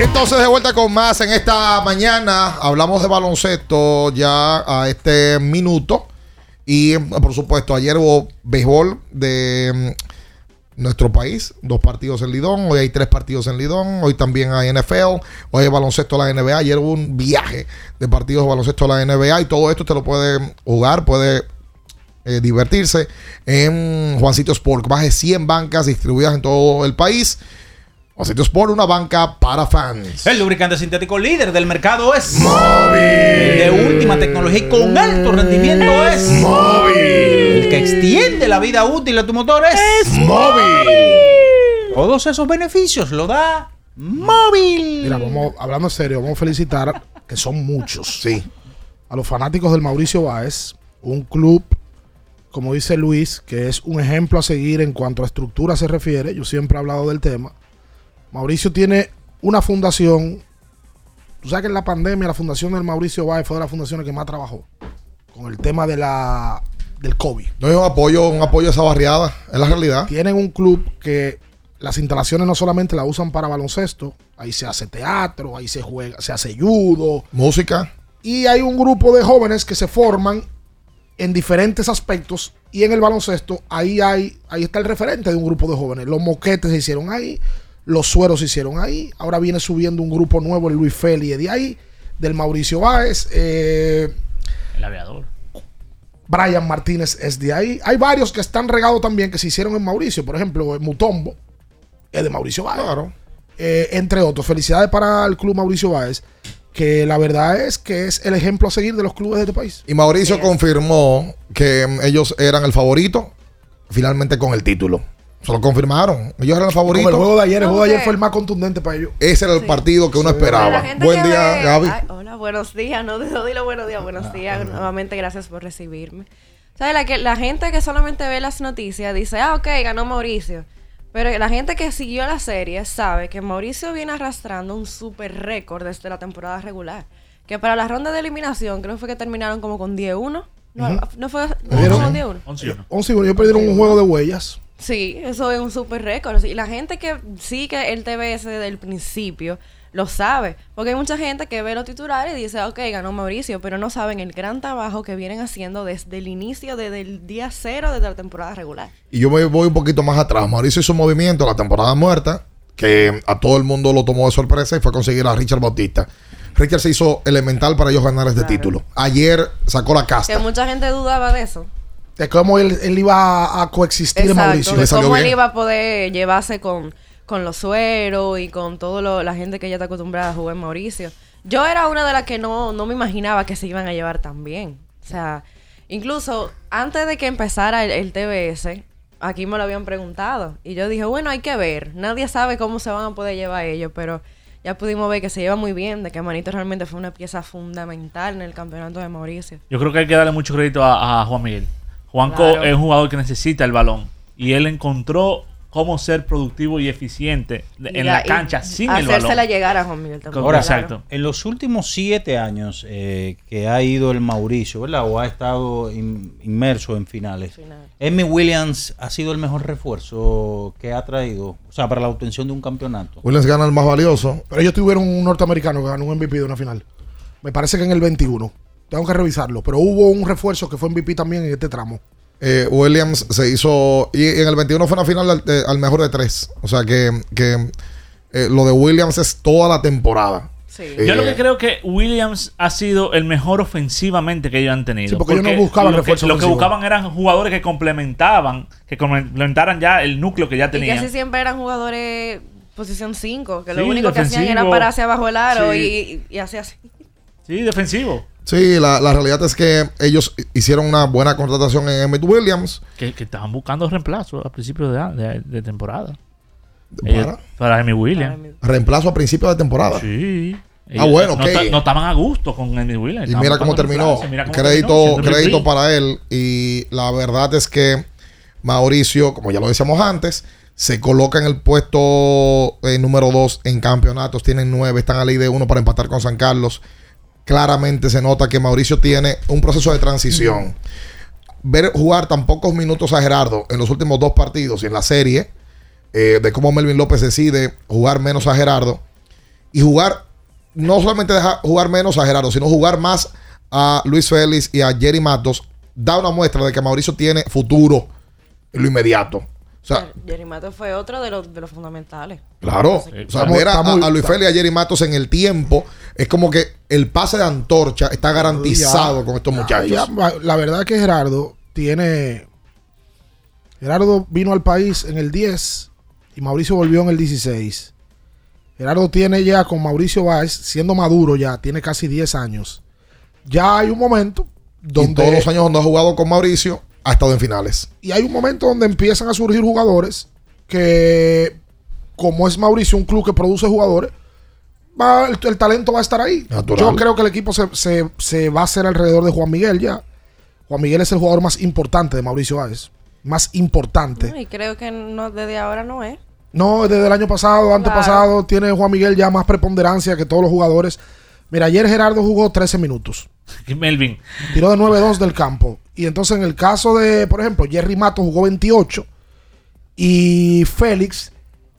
entonces de vuelta con más en esta mañana. Hablamos de baloncesto ya a este minuto. Y por supuesto, ayer hubo béisbol de mm, nuestro país, dos partidos en Lidón, hoy hay tres partidos en Lidón, hoy también hay NFL, hoy hay baloncesto de la NBA, ayer hubo un viaje de partidos de baloncesto de la NBA y todo esto te lo puede jugar, puede eh, divertirse en Juancito Sport, más de 100 bancas distribuidas en todo el país. Juancito Sport, una banca para fans. El lubricante sintético líder del mercado es Móvil. De última tecnología y con alto rendimiento es Móvil. El que extiende la vida útil de tu motor es Móvil. Todos esos beneficios lo da Móvil. Mira, vamos, hablando en serio, vamos a felicitar, que son muchos. Sí. A los fanáticos del Mauricio Báez, un club, como dice Luis, que es un ejemplo a seguir en cuanto a estructura se refiere. Yo siempre he hablado del tema. Mauricio tiene una fundación. Tú sabes que en la pandemia la fundación del Mauricio Báez fue de las fundaciones que más trabajó con el tema de la del COVID. No es un apoyo, un apoyo a esa barriada, es la realidad. Tienen un club que las instalaciones no solamente la usan para baloncesto, ahí se hace teatro, ahí se juega, se hace judo, música. Y hay un grupo de jóvenes que se forman en diferentes aspectos y en el baloncesto ahí hay ahí está el referente de un grupo de jóvenes. Los moquetes se hicieron ahí, los sueros se hicieron ahí. Ahora viene subiendo un grupo nuevo, el Luis Feli de ahí, del Mauricio Báez. eh, El aviador. Brian Martínez es de ahí. Hay varios que están regados también que se hicieron en Mauricio. Por ejemplo, Mutombo es de Mauricio Báez. Eh, entre otros. Felicidades para el club Mauricio Báez. Que la verdad es que es el ejemplo a seguir de los clubes de este país. Y Mauricio confirmó que mm, ellos eran el favorito, finalmente con el título. Se lo confirmaron. Ellos eran el favorito. Como el juego de ayer, el juego de ayer fue el más contundente para ellos. Ese era el partido que uno esperaba. Buen día, ve- Gaby. Ay, hola, buenos días. No, no dilo buenos días, buenos días. Nuevamente, gracias por recibirme. ¿Sabes? La, que, la gente que solamente ve las noticias dice, ah, ok, ganó Mauricio. Pero la gente que siguió la serie sabe que Mauricio viene arrastrando un super récord desde la temporada regular. Que para la ronda de eliminación creo que fue que terminaron como con 10-1. No, Ujú. no fue no, Perdieron- como 10-1. 11 y uno. Ellos perdieron un juego de huellas. Sí, eso es un super récord. Y la gente que sigue el TBS desde el principio lo sabe. Porque hay mucha gente que ve los titulares y dice, ok, ganó Mauricio, pero no saben el gran trabajo que vienen haciendo desde el inicio, desde el día cero de la temporada regular. Y yo me voy un poquito más atrás. Mauricio hizo un movimiento la temporada muerta que a todo el mundo lo tomó de sorpresa y fue conseguir a Richard Bautista. Richard se hizo elemental para ellos ganar este título. Ayer sacó la Que casta. mucha gente dudaba de eso. De cómo él, él iba a, a coexistir en Mauricio. de cómo él iba a poder llevarse con, con los sueros y con toda la gente que ya está acostumbrada a jugar en Mauricio. Yo era una de las que no, no me imaginaba que se iban a llevar tan bien. O sea, incluso antes de que empezara el, el TBS, aquí me lo habían preguntado. Y yo dije, bueno, hay que ver. Nadie sabe cómo se van a poder llevar ellos, pero ya pudimos ver que se lleva muy bien, de que Manito realmente fue una pieza fundamental en el campeonato de Mauricio. Yo creo que hay que darle mucho crédito a, a Juan Miguel. Juanco Claro. es un jugador que necesita el balón. Y él encontró cómo ser productivo y eficiente Y en la- la cancha sin el balón. Hacérsela llegar a Juan Miguel también. Ahora, claro. en los últimos siete años eh, que ha ido el Mauricio, ¿verdad? O ha estado in- inmerso en finales. Emmy Williams ha sido el mejor refuerzo que ha traído, o sea, para la obtención de un campeonato. Williams gana el más valioso. Pero ellos tuvieron un norteamericano que ganó un MVP de una final. Me parece que en el 21. Tengo que revisarlo. Pero hubo un refuerzo que fue MVP también en este tramo. Eh, Williams se hizo. Y en el 21 fue una final al, eh, al mejor de tres. O sea que, que, eh, lo de Williams es toda la temporada. Eh, Yo lo que creo que Williams ha sido el mejor ofensivamente que ellos han tenido. Sí, porque ellos no buscaban lo que, lo que buscaban eran jugadores que complementaban, que complementaran ya el núcleo que ya Y tenían. así siempre eran jugadores posición 5, que lo único que hacían era pararse abajo el aro Sí. y, y así así. Sí, defensivo. Sí, la, la realidad es que ellos hicieron una buena contratación en Emmett Williams. Que, que estaban buscando reemplazo a principios de, de- de temporada. ¿Para? Ellos- para Amy Williams. Reemplazo a principio de temporada. Sí. Ah, bueno, no, no estaban a gusto con Amy Williams. Y mira cómo terminó. mira cómo crédito terminó, crédito para él. Y la verdad es que Mauricio, como ya lo decíamos antes, se coloca en el puesto eh, número 2 en campeonatos. Tienen 9, están a ley de 1 para empatar con San Carlos. Claramente se nota que Mauricio tiene un proceso de transición. Ver jugar tan pocos minutos a Gerardo en los últimos dos partidos y en la serie, eh, de cómo Melvin López decide jugar menos a Gerardo y jugar, no solamente dejar jugar menos a Gerardo, sino jugar más a Luis Félix y a Jerry Matos, da una muestra de que Mauricio tiene futuro en lo inmediato. O sea, Jerry Matos fue otro de los, de los fundamentales. Claro, o sea, ver a, a Luis Félix y a Jerry Matos en el tiempo es como que el pase de antorcha está garantizado Ya, con estos muchachos. ya, la verdad es que Gerardo tiene. Gerardo vino al país en el 10 y Mauricio volvió en el 16. Gerardo tiene ya con Mauricio Báez, siendo maduro ya, tiene casi 10 años. Ya hay un momento Y donde. todos los años donde ha jugado con Mauricio, ha estado en finales. Y hay un momento donde empiezan a surgir jugadores que, como es Mauricio, un club que produce jugadores, va- el, el talento va a estar ahí. Natural. Yo creo que el equipo se, se- se va a hacer alrededor de Juan Miguel ya. Juan Miguel es el jugador más importante de Mauricio Báez. Más importante. Y creo que no, desde ahora no es. No, desde el año pasado, antepasado, tiene Juan Miguel ya más preponderancia que todos los jugadores. Mira, ayer Gerardo jugó 13 minutos. Melvin. Tiró de 9-2 del campo. Y entonces en el caso de, por ejemplo, Jerry Mato jugó 28 y Félix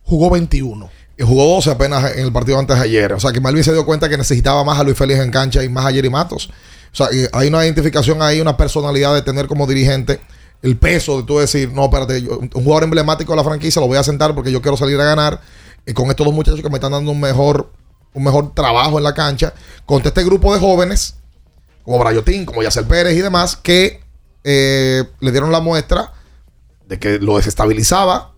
jugó 21. Y jugó 12 apenas en el partido antes de ayer. O sea que Malvin se dio cuenta que necesitaba más a Luis Félix en cancha y más a Jerry Matos. O sea, y hay una identificación ahí, una personalidad de tener como dirigente el peso de tú decir, no, espérate, yo- un jugador emblemático de la franquicia lo voy a sentar porque yo quiero salir a ganar eh, con estos dos muchachos que me están dando un mejor, un mejor trabajo en la cancha, contra este grupo de jóvenes, como Brayotín, como Yacel Pérez y demás, que eh, le dieron la muestra de que lo desestabilizaba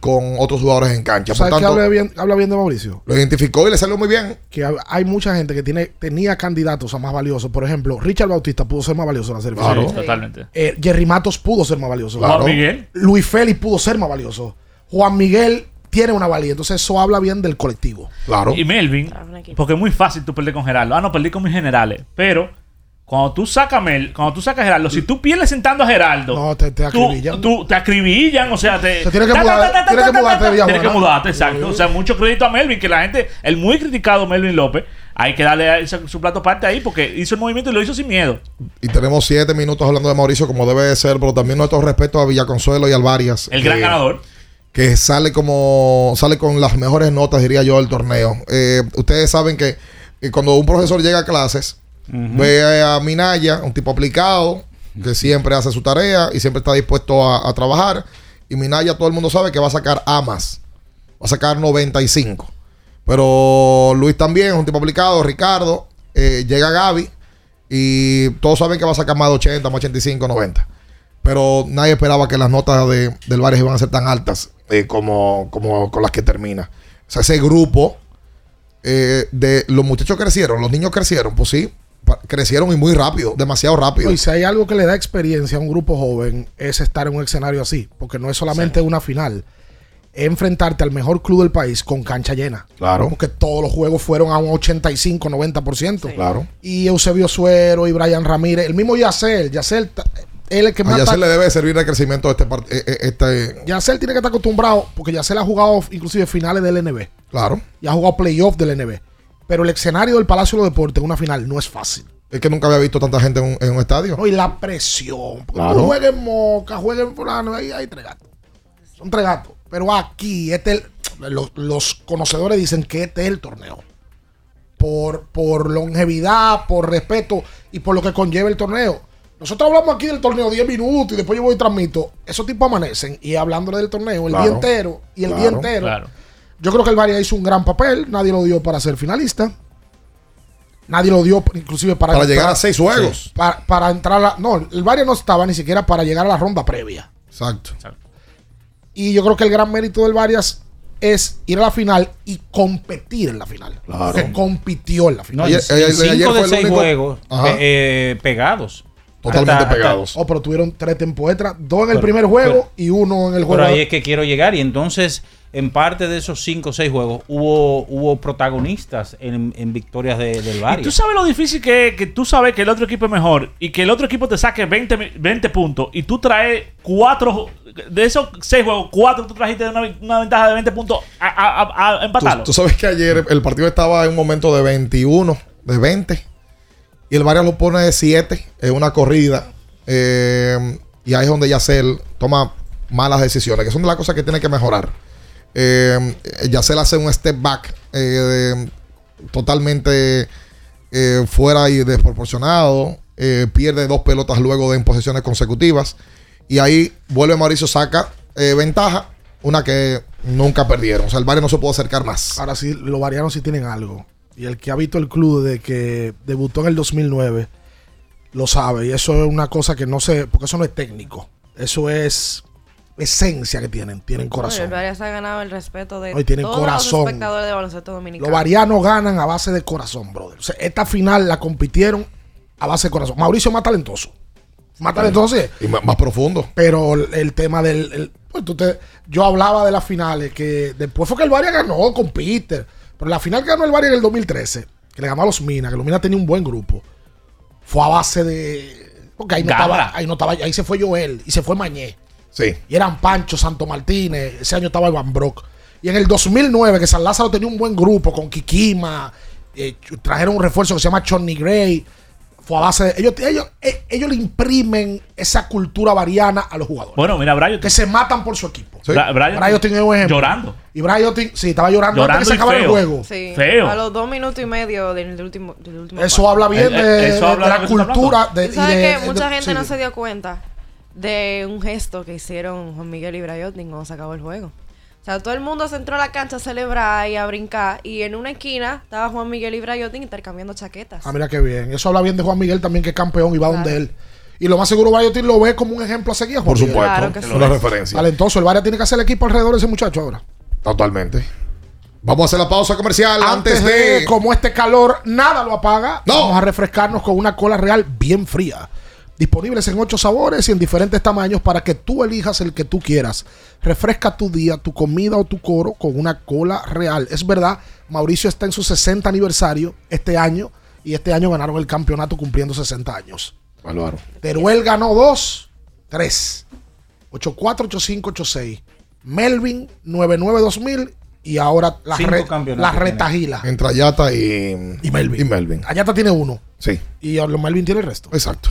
con otros jugadores en cancha. Por ¿Sabes qué tanto, habla bien, habla bien de Mauricio? lo identificó y le salió muy bien. Que hay mucha gente que tiene, tenía candidatos a más valiosos. Por ejemplo, Richard Bautista pudo ser más valioso en la serie. Claro. Sí, totalmente. Eh, Jerry Matos pudo ser más valioso. Juan Miguel. Luis Félix pudo ser más valioso. Juan Miguel tiene una valía. Entonces eso habla bien del colectivo. Claro. Y Melvin, porque es muy fácil tú perder con Gerardo. Ah, no, perdí con mis generales. Pero cuando tú sacas Mel, cuando tú sacas a Gerardo, si tú pierdes sentando a Gerardo, No, te, te tú, acribillan. tú- te acribillan, o sea, te. Se tiene que tiene mudarte Tienes que mudarte, exacto. O sea, mucho crédito a Melvin, que la gente, el muy criticado Melvin López, hay que darle su plato parte ahí porque hizo el movimiento y lo hizo sin miedo. Y tenemos siete minutos hablando de Mauricio como debe de ser, pero también nuestro respeto a Villaconsuelo y Alvarias. El gran que- ganador. Que sale como sale con las mejores notas, diría yo, del torneo. Eh, ustedes saben que, que cuando un profesor llega a clases, ve a Minaya, un tipo aplicado, que siempre hace su tarea y siempre está dispuesto a, a trabajar. Y Minaya, todo el mundo sabe que va a sacar A más. Va a sacar 95. Pero Luis también es un tipo aplicado, Ricardo. eh, llega Gaby y todos saben que va a sacar más de 80, más 85, 90. Pero nadie esperaba que las notas de, del Varias iban a ser tan altas eh, como, como con las que termina. O sea, ese grupo eh, de los muchachos crecieron, los niños crecieron, pues sí, crecieron y muy rápido, demasiado rápido. Y si hay algo que le da experiencia a un grupo joven es estar en un escenario así, porque no es solamente una final, es enfrentarte al mejor club del país con cancha llena. Claro. Porque todos los juegos fueron a un 85, 90%. Claro. Y Eusebio Suero y Brian Ramírez, el mismo Yacel, Yacel, él es el que A más... Yacel ta- le debe servir de crecimiento este, eh, eh, este Yacel tiene que estar acostumbrado, porque Yacel ha jugado inclusive finales del NB. Claro. Y ha jugado playoff del NB. Pero el escenario del Palacio de los Deportes en una final no es fácil. Es que nunca había visto tanta gente en un, en un estadio. No, y la presión. Claro. Tú juegues en Moca, juegues en fulano, ahí hay tres gatos. Son tres gatos. Pero aquí, este los, los conocedores dicen que este es el torneo. Por, por longevidad, por respeto y por lo que conlleva el torneo. Nosotros hablamos aquí del torneo 10 minutos y después yo voy y transmito. Esos tipos amanecen y hablándole del torneo el Claro. día entero y el día entero. claro. Yo creo que el Varia hizo un gran papel. Nadie lo dio para ser finalista. Nadie lo dio inclusive para, Para llegar a seis juegos. Sí. Para, para entrar a la, No, el Varia no estaba ni siquiera para llegar a la ronda previa. Exacto. Y yo creo que el gran mérito del Varias es ir a la final y competir en la final. Claro. Que compitió en la final. No, y- y cinco de seis juegos pe- eh, pegados. Totalmente Hasta- hasta- pegados. Oh, pero tuvieron tres tiempos extra. Dos en el Pero- primer juego pero- y uno en el juego. Pero ahí es que quiero llegar. Y entonces, en parte de esos cinco o seis juegos, hubo, hubo protagonistas en, en victorias de, del Y Varia. tú sabes lo difícil que es que tú sabes que el otro equipo es mejor y que el otro equipo te saque 20, mi- 20 puntos y tú traes cuatro de esos seis juegos, cuatro tú trajiste una, una ventaja de 20 puntos a, a, a- a empatarlo. Tú, tú sabes que ayer el partido estaba en un momento de 21, de 20. Y el Varias lo pone de 7 en una corrida. eh, y ahí es donde Yacel toma malas decisiones, que son de las cosas que tiene que mejorar. Eh, Yacel hace un step back eh, totalmente eh, fuera y desproporcionado. Pierde dos pelotas luego de en posiciones consecutivas. Y ahí vuelve Mauricio, saca ventaja, una que nunca perdieron. O sea, el Varia no se puede acercar más. Ahora sí, los varianos sí tienen algo. Y el que ha visto el club de que debutó en el 2009 lo sabe. Y eso es una cosa que no sé, porque eso no es técnico. Eso es esencia que tienen. Tienen Bueno, el corazón. Varias ha ganado el respeto de tienen todos corazón. los espectadores de baloncesto dominicano. Los varianos ganan a base de corazón, brother. O sea, esta final la compitieron a base de corazón. Mauricio es más talentoso. Más talentoso, sí. Y más, más profundo. Pero el, el tema del. el- pues tú te- yo hablaba de las finales, que después fue que el Varia ganó con Peter. Pero la final que ganó el Varia en el 2013, que le ganó a los Minas, que los Minas tenía un buen grupo, fue a base de. Porque ahí no, estaba, ahí no estaba, ahí se fue Joel y se fue Mañé. Sí. Y eran Pancho, Santo Martínez, ese año estaba Iván Brock. Y en el 2009, que San Lázaro tenía un buen grupo con Kikima, eh, trajeron un refuerzo que se llama Johnny Gray. Fue a base de. Ellos, ellos, eh, ellos le imprimen esa cultura variana a los jugadores. Bueno, mira, Brian. Que se matan por su equipo. Bra- Brian- Brian tiene un ejemplo. Llorando. Y Brian, sí, estaba llorando, Llorando antes de que se acabara el juego. Sí, Feo. A los dos minutos y medio del último, del último Eso cuarto. habla bien Eh, de, eh, eso de- habla de de la cultura. De, Tú sabes de- que mucha de- gente sí. no se dio cuenta de un gesto que hicieron Juan Miguel y Brayotin cuando se acabó el juego. O sea, todo el mundo se entró a la cancha a celebrar y a brincar. Y en una esquina estaba Juan Miguel y Brayotin intercambiando chaquetas. Ah, mira qué bien. Eso habla bien de Juan Miguel también, que es campeón y va Claro. donde él. Y lo más seguro, Bayotín lo ve como un ejemplo a seguir. a Juan Por supuesto. Claro que sí. una referencia. Talentoso. El Varia tiene que hacer el equipo alrededor de ese muchacho ahora. Totalmente. Vamos a hacer la pausa comercial antes, Antes de. de, como este calor, nada lo apaga. No. Vamos a refrescarnos con una cola real bien fría. Disponibles en ocho sabores y en diferentes tamaños para que tú elijas el que tú quieras. Refresca tu día, tu comida o tu coro con una cola real. Es verdad, Mauricio está en su 60 aniversario este año y este año ganaron el campeonato cumpliendo 60 años. Álvaro. Teruel ganó 2, 3. 848586. Melvin 992000 y ahora la, re- la tiene. retagila. Entre Ayata y, Y Melvin. y Melvin. Ayata tiene uno Sí, y Melvin tiene el resto. exacto.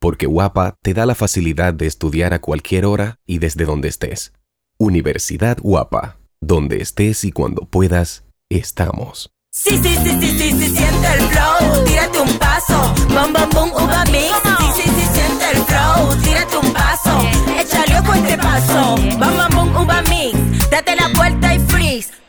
porque Guapa te da la facilidad de estudiar a cualquier hora y desde donde estés. Universidad Guapa, donde estés y cuando puedas, estamos. Sí, sí, sí, sí, sí, sí, siente el flow, tírate un paso, bum, bum, bum, uva mix. Sí, sí, sí, siente el flow, tírate un paso, échale ojo este paso, bum, bum, bum, uva mix. Date la vuelta y freeze.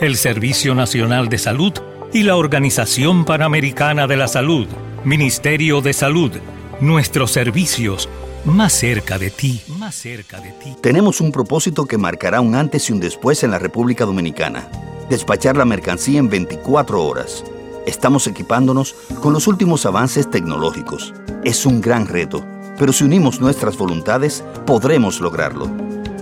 el Servicio Nacional de Salud y la Organización Panamericana de la Salud. Ministerio de Salud, nuestros servicios más cerca de ti, más cerca de ti. Tenemos un propósito que marcará un antes y un después en la República Dominicana. Despachar la mercancía en 24 horas. Estamos equipándonos con los últimos avances tecnológicos. Es un gran reto, pero si unimos nuestras voluntades, podremos lograrlo.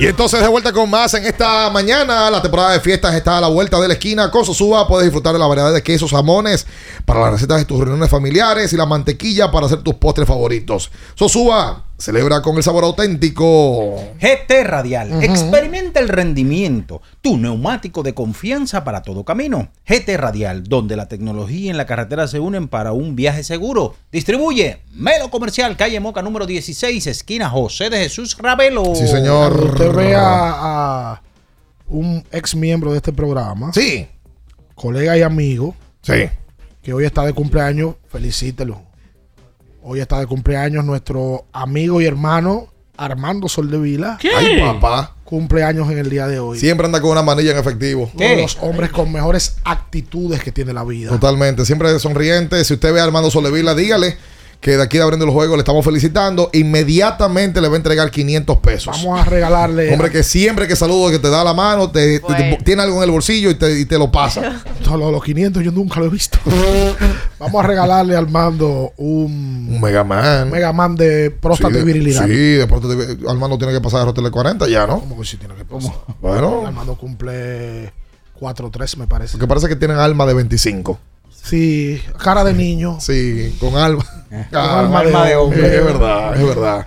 Y entonces de vuelta con más en esta mañana. La temporada de fiestas está a la vuelta de la esquina. Con Sosúa puedes disfrutar de la variedad de quesos, jamones para las recetas de tus reuniones familiares y la mantequilla para hacer tus postres favoritos. Sosúa celebra con el sabor auténtico. GT Radial. Experimenta el rendimiento. Tu neumático de confianza para todo camino. GT Radial, donde la tecnología y la carretera se unen para un viaje seguro. Distribuye Melo Comercial, calle Moca número 16, esquina José de Jesús Ravelo. Sí, señor. Usted vea a un ex miembro de este programa. Sí. Colega y amigo. Sí. Que hoy está de cumpleaños, felicítelo. Hoy está de cumpleaños nuestro amigo y hermano Armando Soldevila. ¿Qué? Ay, papá. Cumpleaños en el día de hoy. Siempre anda con una manilla en efectivo. Uno de los hombres con mejores actitudes que tiene la vida. Totalmente, siempre sonriente. Si usted ve a Armando Soldevila, dígale que de aquí de abriendo los juegos le estamos felicitando. Inmediatamente le va a entregar 500 pesos. Vamos a regalarle. Hombre, que siempre que saludo, que te da la mano, te, te- te- tiene algo en el bolsillo y te, y te lo pasa. Todos los 500 yo nunca lo he visto. Vamos a regalarle a Armando un Un Mega Man. Mega Man de próstata Sí, y virilidad. Sí, de próstata y vir- Armando tiene que pasar de Rotel 40 ya, ¿no? ¿Cómo que sí tiene que pasar? Bueno. Armando cumple 4-3, me parece. Porque parece que tienen alma de 25. Sí, cara de niño. Sí, con alma. Con alma de hombre. Es verdad, es verdad.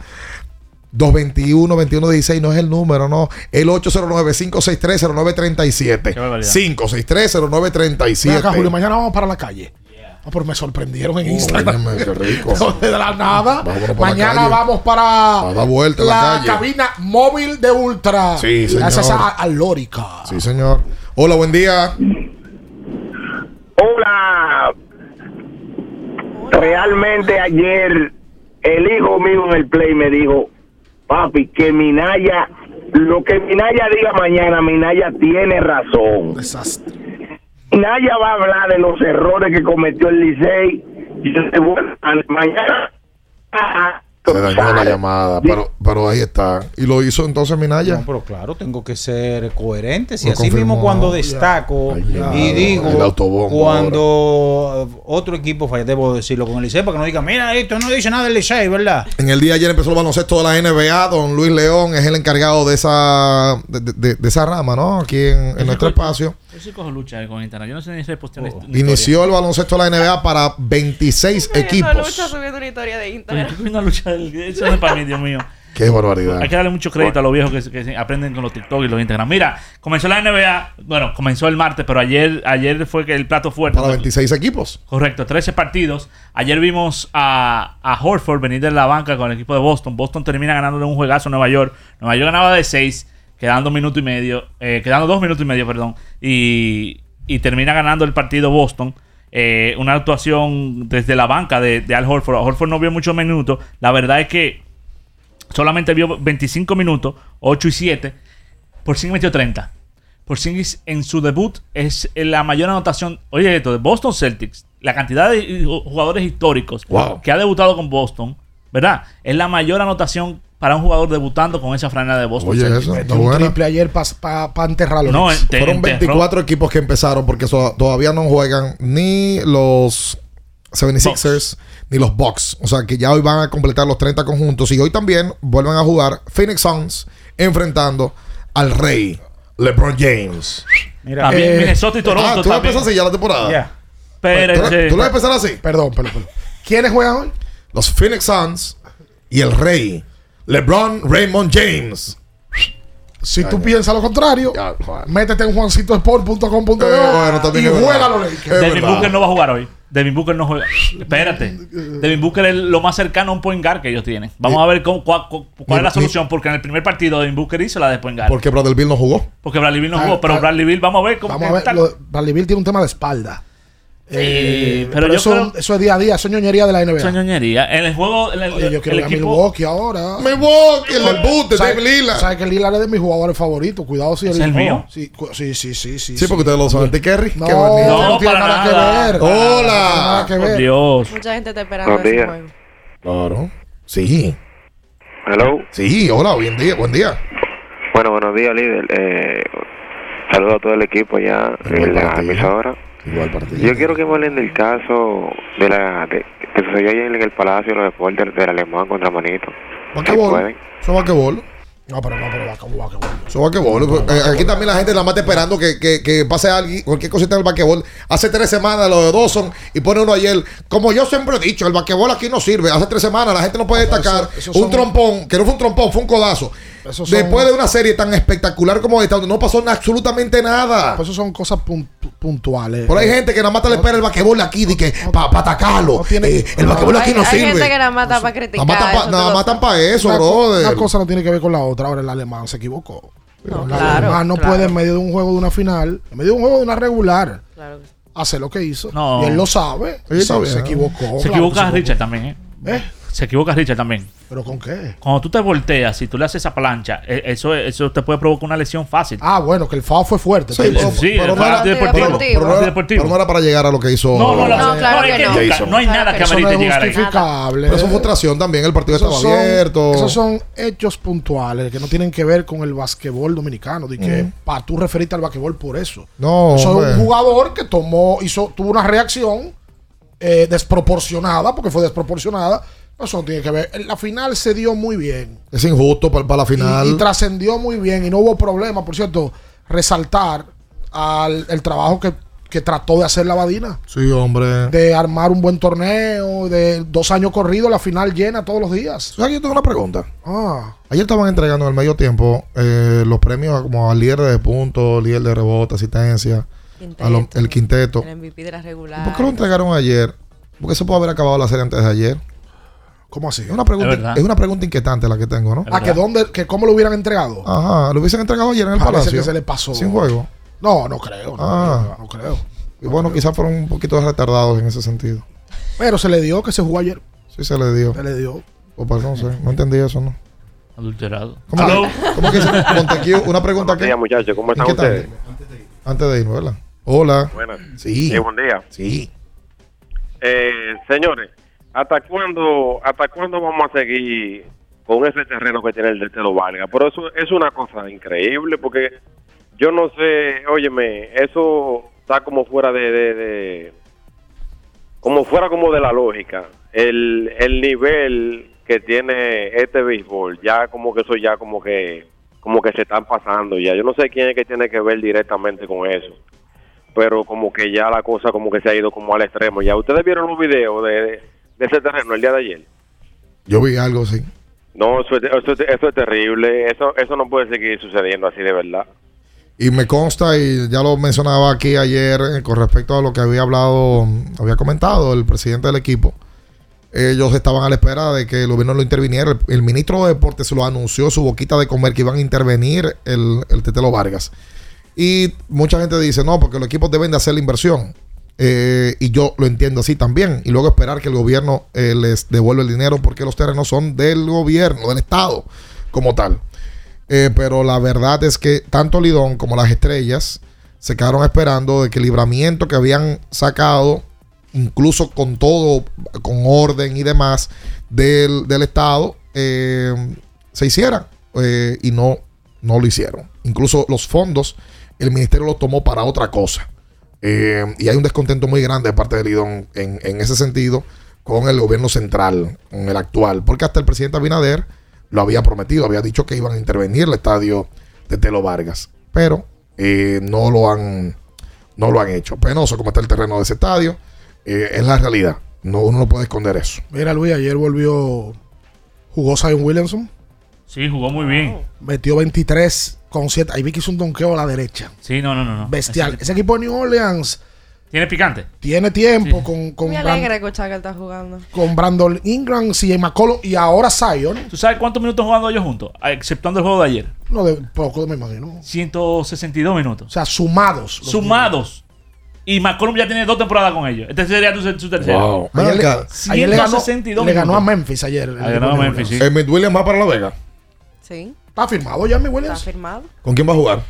221 2116 no es el número, no. El 809-563-0937. Qué barbaridad. 563-0937. Ven acá, Julio, mañana vamos para la calle. Ah, pero me sorprendieron en Instagram. Óyeme, qué rico. No, de la nada. Vámonos para la Mañana calle. vamos para vuelta la calle. cabina móvil de Ultra. Sí, señor. Gracias a, a Lórica. Sí, señor. Hola, buen día. Hola. Realmente ayer el hijo mío en el play me dijo, papi, que Minaya, lo que Minaya diga mañana, Minaya tiene razón. Minaya va a hablar de los errores que cometió el Licey. Y yo bueno, mañana... Se dañó la llamada, pero, pero ahí está. Y lo hizo entonces Minaya. No, pero claro, tengo que ser coherente. Si Lo así mismo cuando destaco ya. y digo, El autobombo cuando otro equipo falla, debo decirlo con el Licey para que no digan, mira, esto no dice nada del Licey, ¿verdad? En el día de ayer empezó el baloncesto de la NBA. Don Luis León es el encargado de esa de, de- de esa rama, ¿no? Aquí en, en nuestro espacio. Yo sí cojo lucha eh, con internet. Yo no sé ni si postear Oh. Inició el baloncesto de la NBA para 26 equipos. lucha subiendo una historia de Instagram. historia. Una lucha del- Eso no es para mí, Dios mío. Qué barbaridad. Hay que darle mucho crédito a los viejos que, aprenden con los TikTok y los Instagram. Mira, comenzó la NBA, bueno, comenzó el martes, pero ayer, ayer fue que el plato fuerte. Para 26 equipos. Correcto, 13 partidos. Ayer vimos a, a Horford venir de la banca con el equipo de Boston. Boston termina ganándole un juegazo a Nueva York. Nueva York ganaba de 6, quedando un minuto y medio, eh, quedando dos minutos y medio, perdón. Y, y termina ganando el partido Boston. Eh, una actuación desde la banca de, de Al Horford. Horford no vio muchos minutos. La verdad es que solamente vio 25 minutos, 8 y 7. Por metió 30. Por en su debut es la mayor anotación. Oye, esto de Boston Celtics, la cantidad de jugadores históricos Wow. que ha debutado con Boston, ¿verdad? Es la mayor anotación para un jugador debutando con esa franela de Boston Oye, eso, un triple ayer para enterrarlo. No, Knicks. te- Fueron enterró. 24 equipos que empezaron porque so- todavía no juegan ni los 76ers ni los Bucks. O sea que ya hoy van a completar los 30 conjuntos y hoy también vuelven a jugar Phoenix Suns enfrentando al rey LeBron James. Mira, También Minnesota y Toronto Ah, tú también. empiezas así ya la temporada. Ya. Pero ¿Tú, la- ese- tú lo vas a empezar así? Perdón, perdón, perdón. ¿Quiénes juegan hoy? Los Phoenix Suns y el rey LeBron Raymond James. Si tú piensas lo contrario, métete en juancitosport.com.de Eh, bueno, también y juega los Lakers. Devin. Booker no va a jugar hoy. Devin Booker no juega. Espérate. Devin Booker es lo más cercano a un point guard que ellos tienen. Vamos a ver cómo, cuál, es la solución. Porque en el primer partido Devin Booker hizo la de point guard. Porque Bradley Bill no jugó. Porque Bradley Bill no Ah, jugó. Pero ah, Bradley Bill, vamos a ver cómo Vamos a ver, lo- Bradley Beal tiene un tema de espalda. Eh, pero pero yo eso, creo- eso es día a día, eso es ñoñería de la NBA. Esa ñoñería. En el juego, en el, Oye, yo quiero el ver a equipo. Milwaukee ahora. Milwaukee, el boot de ¿Sabes- Dave Lillard. ¿Sabes que Lillard es de mis jugadores favoritos? Cuidado si ¿Es el mío? Sí, sí, sí, sí. Sí, Sí, porque ustedes lo saben. ¿De Kerry? No, no, No, tiene para nada, nada. que ver. Hola. No tiene nada que ver. Dios. Mucha gente está esperando ese días. juego. Claro. Sí. Hello. Sí, hola, buen día, buen día. Bueno, buenos días, líder. Eh, saludo a todo el equipo ya en la emisora. Igual para ti. Yo quiero que me hablen del caso de la de, que sucedió ayer en el Palacio de los Deportes del Alemán contra Manito. Vaquebol. Eso es vaquebol. No, pero no, pero va como va que Eso es vaquebol. Eh, aquí también la gente la mata esperando que, que, que pase alguien, cualquier cosita del vaquebol. Hace tres semanas lo de Dawson y pone uno ayer. Como yo siempre he dicho, el vaquebol aquí no sirve. Hace tres semanas la gente no puede pero destacar eso- esos un son- trompón, que no fue un trompón, fue un codazo. Son- Después de una serie tan espectacular como esta, donde no pasó absolutamente nada. Pues eso son cosas pun- puntuales. Por ahí hay gente que nada más te le espera el vaquebol aquí, de que para atacarlo. Eh, el vaquebol aquí hay, no hay gente sirve. que nada mata para criticar. Nada eso matan para eso, una, co- brother. una cosa no tiene que ver con la otra. Ahora el alemán se equivocó. No, el claro, alemán no claro. puede en medio de un juego de una final, en medio de un juego de una regular, Claro hacer lo que hizo. No. Y él lo sabe. Sí, está se, equivocó. Se claro equivoca Richard también, ¿eh? ¿Eh? Se equivoca Richard también. ¿Pero con qué? Cuando tú te volteas y tú le haces esa plancha, eh, eso, eso te puede provocar una lesión fácil. Ah, bueno, que el FAO fue fuerte. Sí, Pero- Sí, pero no era, antideportivo. pero- no era- Antideportivo. pero no era para llegar a lo que hizo. No, no, la- No, claro no, es que que no. nunca- no hay nada que amerite es llegar ahí. justificable. Pero eso fue frustración también. El partido estaba son- abierto. Esos son hechos puntuales que no tienen que ver con el basquetbol dominicano. De que Mm. tú referirte al basquetbol por eso. No, Eso es hombre. un jugador que tomó, hizo, tuvo una reacción eh, desproporcionada, porque fue desproporcionada. Eso no tiene que ver. La final se dio muy bien. Es injusto para, para la final. Y, y trascendió muy bien y no hubo problema. Por cierto, resaltar al, el trabajo que, que trató de hacer la Badina. sí, hombre. De armar un buen torneo, de dos años corridos, la final llena todos los días. ¿Sabes que yo tengo una pregunta? Ah, Ayer estaban entregando en el medio tiempo eh, los premios como al líder de puntos, líder de rebote, asistencia, a lo- el quinteto. El MVP de la regular. ¿Por qué lo entregaron ayer? Porque se puede haber acabado la serie antes de ayer. ¿Cómo así? Es una pregunta, Es una pregunta inquietante la que tengo, ¿no? Ah, que dónde, que cómo lo hubieran entregado. Ajá, lo hubiesen entregado ayer en el Parece palacio. que se le pasó. Sin juego. No, no creo. No, Ah. no creo. Y bueno, quizás fueron un poquito retardados en ese sentido. Pero se le dio que se jugó ayer. Sí se le dio. Se le dio. O pues no sé, no entendí eso, ¿no? Adulterado. ¿Cómo, que, ¿cómo que dice Montequiu? Una pregunta que... días, muchachos. ¿Cómo están ustedes? Antes de irnos, ¿verdad? Hola. Buenas. Sí. Sí, buen día. Sí. Eh, señores, ¿hasta cuándo, ¿hasta cuándo vamos a seguir con ese terreno que tiene el de Telo Vargas? Pero eso es una cosa increíble porque yo no sé, óyeme, eso está como fuera de- como fuera como de la lógica. El, el nivel que tiene este béisbol, ya como que eso ya como que como que se están pasando ya. Yo no sé quién es que tiene que ver directamente con eso. Pero como que ya la cosa como que se ha ido como al extremo. Ya ustedes vieron los videos de, de ese terreno el día de ayer. Yo vi algo, sí. No, eso es, eso es- eso es terrible. Eso eso no puede seguir sucediendo así de verdad. Y me consta, y ya lo mencionaba aquí ayer, eh, con respecto a lo que había hablado, había comentado el presidente del equipo. Ellos estaban a la espera de que el gobierno lo interviniera. El, el ministro de Deportes lo anunció, su boquita de comer, que iban a intervenir el, el Tetelo Vargas. Y mucha gente dice, no, porque los equipos deben de hacer la inversión. Eh, y yo lo entiendo así también. Y luego esperar que el gobierno eh, les devuelva el dinero porque los terrenos son del gobierno, del Estado, como tal. Eh, pero la verdad es que tanto Lidón como las estrellas se quedaron esperando de que el libramiento que habían sacado, incluso con todo, con orden y demás del, del Estado, eh, se hiciera. Y no, no lo hicieron. Incluso los fondos, el ministerio los tomó para otra cosa. Eh, y hay un descontento muy grande de parte de Lidón en, en ese sentido con el gobierno central, con el actual. Porque hasta el presidente Abinader lo había prometido, había dicho que iban a intervenir el estadio de Telo Vargas. Pero eh, no lo han no lo han hecho. Penoso como está el terreno de ese estadio. eh, es la realidad. No, uno no puede esconder eso. Mira, Luis, ayer volvió. Jugó Zion Williamson. Sí, jugó muy bien. Metió 23 con 7. Ahí vi que hizo un donqueo a la derecha. Sí, no, no, no. no. Bestial. Ese- Ese equipo de New Orleans ¿Tiene picante? tiene tiempo con, con, Me Bran- alegra escuchar que él está jugando. con Brandon Ingram, CJ McCollum y ahora Zion. ¿Tú sabes cuántos minutos jugando ellos juntos? Exceptuando el juego de ayer. No, de poco me imagino. 162 minutos. O sea, sumados. Sumados. Y McCollum ya tiene dos temporadas con ellos. Este sería tu, su tercero. Wow. Ayer, le, ayer le ganó, 162 le ganó a. Memphis ayer. el Ah, ganó a Memphis, sí. Emmett Williams va para La Vega. Sí, ¿Está firmado ya, mi está Williams? firmado. ¿Con quién va a jugar?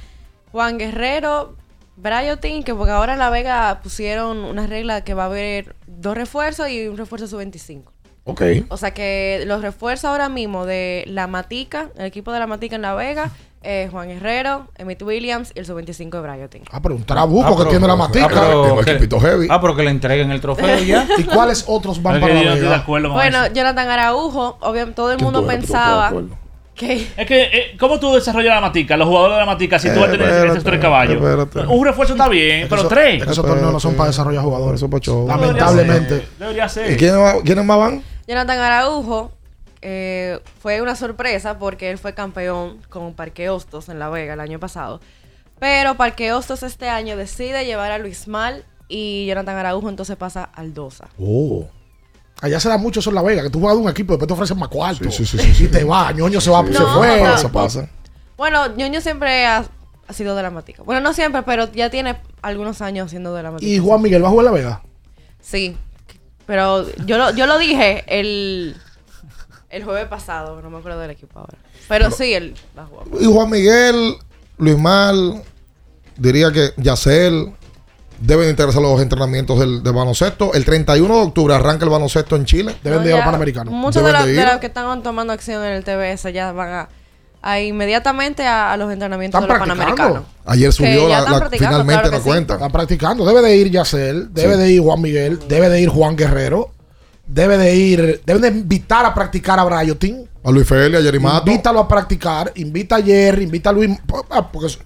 Juan Guerrero, Bryotin, que porque ahora en La Vega pusieron una regla que va a haber dos refuerzos y un refuerzo sub-25. Ok. O sea que los refuerzos ahora mismo de la Matica, el equipo de la Matica en La Vega, eh, Juan Guerrero, Emmett Williams y el sub-25 de Bryotin. Ah, pero un trabuco Ah, que pero- tiene la ah, matica. pero- Tengo que- equipito heavy. Ah, pero que le entreguen el trofeo ya. ¿Y cuáles otros van para la Vega? Bueno. Jonathan Araujo, obviamente todo el ¿Quién mundo pensaba Es que, eh, ¿cómo tú desarrollas la matica? Los jugadores de la matica, si tú vas a tener espérate, esos tres caballos. espérate. Un refuerzo está bien, Es que pero eso- tres. es que esos torneos no son para desarrollar jugadores. Eso pa' show. Lamentablemente. Debería ser. ¿Y quiénes, quiénes más van? Jonathan Araujo eh, fue una sorpresa porque él fue campeón con Parque Hostos en La Vega el año pasado. Pero Parque Hostos este año decide llevar a Luis Mal y Jonathan Araujo entonces pasa al Dosa. Oh. Allá se da mucho eso en La Vega, que tú juegas de un equipo y después te ofrecen más cuarto. Sí, sí, sí. Y te va, ñoño se va, se No, fue. no. Pasa, pasa. Bueno, Ñoño siempre ha, ha sido Matica. Bueno, no siempre, pero ya tiene algunos años siendo Matica. Y Juan Miguel va a jugar en La Vega. Sí. Pero yo lo, yo lo dije el, el jueves pasado, no me acuerdo del equipo ahora. Pero sí, él va a jugar. Y Juan Miguel, Luis Mal, diría que Yacel deben integrarse a los entrenamientos del, del baloncesto. El 31 de octubre arranca el baloncesto en Chile. Deben No, de ir a los ya Panamericanos. Muchos de, de los que están tomando acción en el TBS ya van a, a inmediatamente a, a los entrenamientos Están de los practicando. Panamericanos. Ayer subió la, la- finalmente claro sí. cuenta. Están practicando. Debe de ir Yacel, debe Sí. de ir Juan Miguel, debe de ir Juan Guerrero, debe de ir, deben de invitar a practicar a Brayotin. A Luis Feli, a Jerry Mato. Invítalo a practicar, invita a Jerry, invita a Luis. ah, Porque es-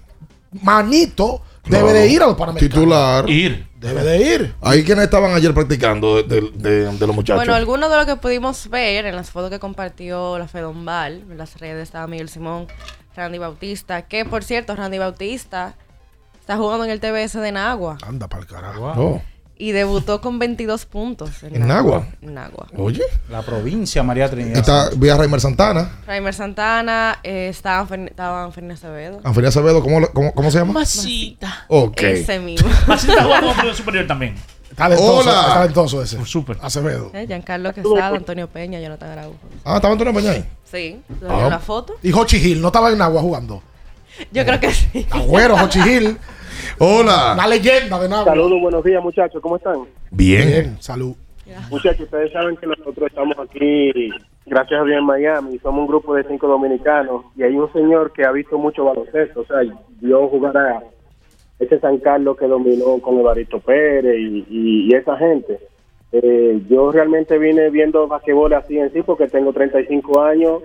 Debe Claro. de ir a los Panamericanos. Titular. Ir. Debe de ir. Ahí quienes estaban ayer practicando de, de- de- de los muchachos. Bueno, algunos de lo que pudimos ver en las fotos que compartió la Fedombal, en las redes estaba Miguel Simón, Randy Bautista, que por cierto, Randy Bautista está jugando en el TBS de Nagua Anda para el carajo. Oh. Y debutó con 22 puntos. ¿En Nagua? En Nagua. Oye. La provincia María Trinidad. Está vía Raimer Santana. Raimer Santana, eh, estaban Fer- estaban Fernández Acevedo. Anferia Acevedo, ¿cómo, cómo, cómo se llama? Masita. Ok. Ese mismo. Masita jugando como superior también. Talentoso, Hola. está talentoso ese. Súper. Acevedo. Eh, Giancarlo Quesada, Antonio Peña, Jonathan Araujo. Ah, estaba Antonio Peña ahí. Sí, ¿lo Ah. la foto? Y Hochi Hill, no estaba en Nagua jugando. Yo creo que sí. Agüero, Hochi Hill. Hola. Una leyenda de Nagua. Saludos, buenos días, muchachos. ¿Cómo están? Bien. Salud. Muchachos, ustedes saben que nosotros estamos aquí, gracias a Dios, en Miami. Somos un grupo de cinco dominicanos y hay un señor que ha visto mucho baloncesto. O sea, vio jugar a ese San Carlos que dominó con Evaristo Pérez y, y- y esa gente. Eh, yo realmente vine viendo basquetbol así en sí porque tengo 35 años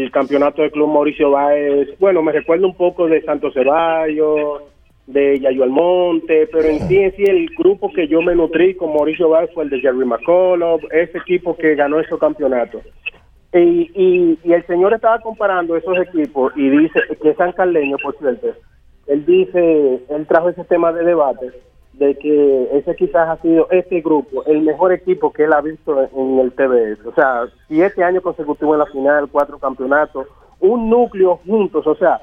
del campeonato del Club Mauricio Báez. Bueno, me recuerdo un poco de Santos Ceballos, de Yayo Almonte, pero en sí, en sí, el grupo que yo me nutrí con Mauricio Báez fue el de Jerry McCullough, ese equipo que ganó esos campeonatos. Y, y, y el señor estaba comparando esos equipos y dice que es San Carleño, por cierto. Él dice, él trajo ese tema de debate de que ese quizás ha sido este grupo el mejor equipo que él ha visto en el TBS. O sea, siete años consecutivos en la final, cuatro campeonatos, un núcleo juntos. O sea,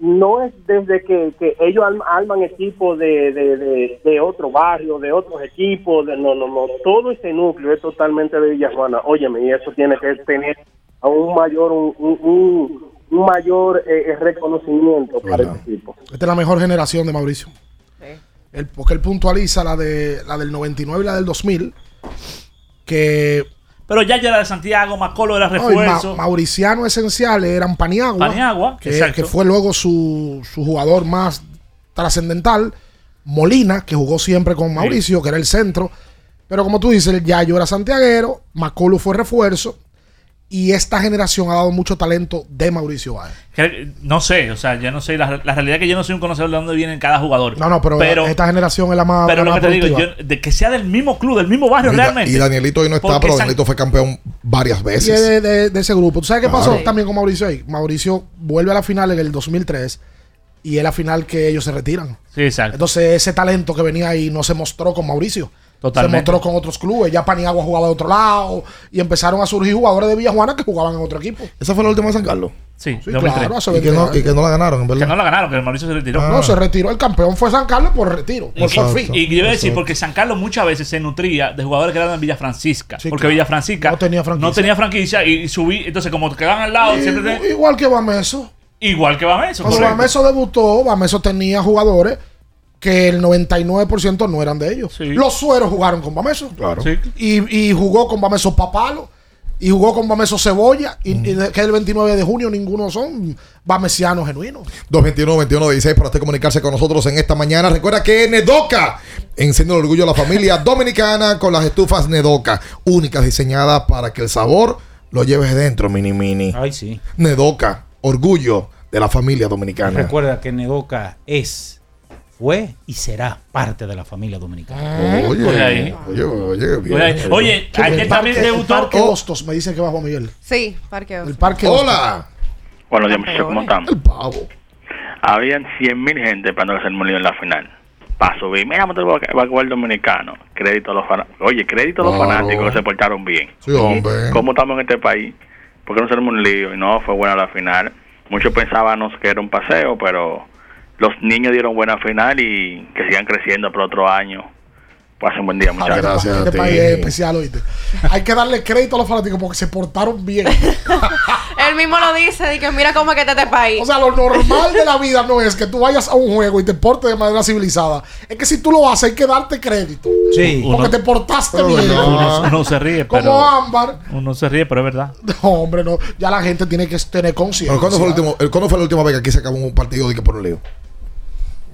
no es desde que, que ellos arm- arman equipos de, de, de, de otro barrio, de otros equipos, de, no, no, no, todo ese núcleo es totalmente de Villajuana. Óyeme, y eso tiene que tener a un mayor, un, un, un- un mayor eh, reconocimiento para ese equipo. Esta es la mejor generación de Mauricio. Él- porque él puntualiza la de la del 99 y la del 2000. Que. Pero ya ya era de Santiago, Macolo era no, Ma- refuerzo. mauricianos esenciales eran Paniagua. Paniagua, que, fue luego su, su jugador más trascendental. Molina, que jugó siempre con Mauricio, que era el centro. Pero como tú dices, el Yayo era santiaguero, Macolo fue refuerzo. Y esta generación ha dado mucho talento de Mauricio Báez. No sé, o sea, yo no sé. La, la realidad es que yo no soy un conocedor de dónde viene cada jugador. No, no, pero, esta generación es la más. Pero la lo más que te digo, yo- de que sea del mismo club, del mismo barrio Y, realmente. y Danielito hoy no está, pero Danielito fue campeón varias Y es veces. de, de- de ese grupo. ¿Tú sabes qué Claro. pasó también con Mauricio ahí? Mauricio vuelve a la final en el 2003 y es la final que ellos se retiran. Sí, exacto. Entonces ese talento que venía ahí no se mostró con Mauricio. Totalmente. Se mostró con otros clubes. Ya Paniagua jugaba de otro lado y empezaron a surgir jugadores de Villajuana que jugaban en otro equipo. ¿Esa fue la última de San Carlos? Sí, Sí, 2003. claro, hace Y que, 20 no, y que no la ganaron, en Que verdad. no la ganaron, que el Mauricio se retiró. Ah. No, se retiró. El campeón fue San Carlos por retiro, por Y, forfeit. y yo iba a decir, porque San Carlos muchas veces se nutría de jugadores que eran de Villa Francisca. Sí, porque claro. Villa Francisca No tenía franquicia. no tenía franquicia y, y subí. Entonces, como quedaban al lado, siempre te- Igual que Bameso. igual que Bameso. Cuando. Bameso debutó, Bameso tenía jugadores que el 99% no eran de ellos. Los sueros jugaron con Bameso. Claro. Sí. Y, y jugó con Bameso Papalo. Y jugó con Bameso Cebolla. Y, y de- que el 29 de junio ninguno son bamesianos genuinos. 221-21-16 para usted comunicarse con nosotros en esta mañana. Recuerda que Nedoca enciende el orgullo de la familia dominicana con las estufas Nedoca, únicas diseñadas para que el sabor lo lleves dentro, mini mini. Ay, sí. Nedoca, orgullo de la familia dominicana. Recuerda que Nedoca es, fue y será parte de la familia dominicana. Oye, Oye, ahí. oye, oye, bien. Oye. Oye, El ayer también parque- el debutó. Parque. Hostos, me dicen que va Juan Miguel. Sí, Parque El Hostos. Parque Hostos. Hola. Buenos días, muchachos, ¿cómo están? El pavo. Habían 100.000 gente esperando que se molido en la final. Para subir, mira, motor va a jugar el dominicano. Crédito a los fanáticos. Oye, crédito a los Claro. fanáticos que se portaron bien. Sí, hombre. ¿Cómo estamos en este país? ¿Por qué no hacemos un lío? Y no, fue buena la final. Muchos pensábamos que era un paseo, pero los niños dieron buena final y que sigan creciendo por otro año. Pasen buen día, Ah, muchachos. gracias a Este país es especial, oíste. Hay que darle crédito a los fanáticos porque se portaron bien. Él mismo lo dice, de que mira cómo es que está este país. O sea, lo normal de la vida no es que tú vayas a un juego y te portes de manera civilizada. Es que si tú lo haces, hay que darte crédito. Sí. Porque Uno- te portaste Pero bien. no. Uno, uno se ríe, Como pero. Ámbar. Uno se ríe, pero es verdad. No, hombre, no. Ya la gente tiene que tener conciencia. ¿cuándo fue, el último, el- ¿Cuándo fue la última vez que aquí se acabó un partido de que por un lío?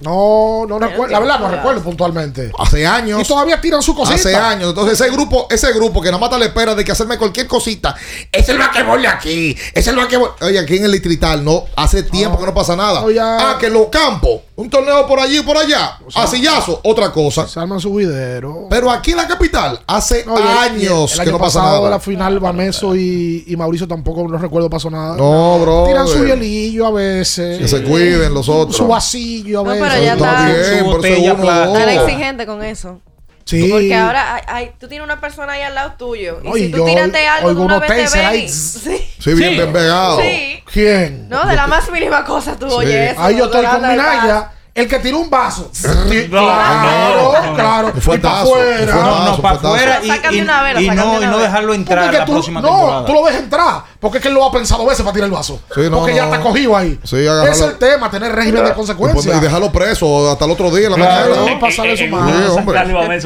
No, no recuerdo. La verdad, no recuerdo puntualmente. Hace años. Y todavía tiran su cosita. Hace años. Entonces, ese grupo, ese grupo que nada más está a la espera de que hacerme cualquier cosita. Es el vaquebol de aquí. Es el vaquebol. Oye, aquí en el distrital no. Hace tiempo que no pasa nada. No, ya- Ah, que los campos. Un torneo por allí y por allá. a sillazo. Otra cosa. Se arman su video. Pero aquí en la capital, hace No, y el- el- años el que no pasa nada. la final, Vaneso y, y Mauricio tampoco no recuerdo pasó nada. No, bro. Tiran su hielillo a veces. Que se cuiden los otros. Su vasillo a No, veces. Pero ya Está está. bien, por eso uno. Tan exigente con eso. Sí. Porque ahora hay, hay- tú tienes una persona ahí al lado tuyo. Y No, si tú yo algo de oigo una unos vez te taser ven y- Sí. Sí, bien, bien pegado. Sí. ¿Quién? No, de la más mínima cosa tú oyes eso. Ahí yo estoy con Durante el. El que tiró un vaso. Sí, No, claro, no, no. claro. Fuetazo, y para afuera. No, no, fue para afuera y, Sácame y- una vela, y no, una y no dejarlo entrar que la tú, próxima no, temporada. tú lo ves entrar. Porque es que él lo ha pensado veces para tirar el vaso. Sí, no, porque ya está cogido ahí. Sí, agarrarlo. es el tema, tener régimen de Y, consecuencias. pon- y dejarlo preso hasta el otro día la Claro. mañana. No, pasarle su mano.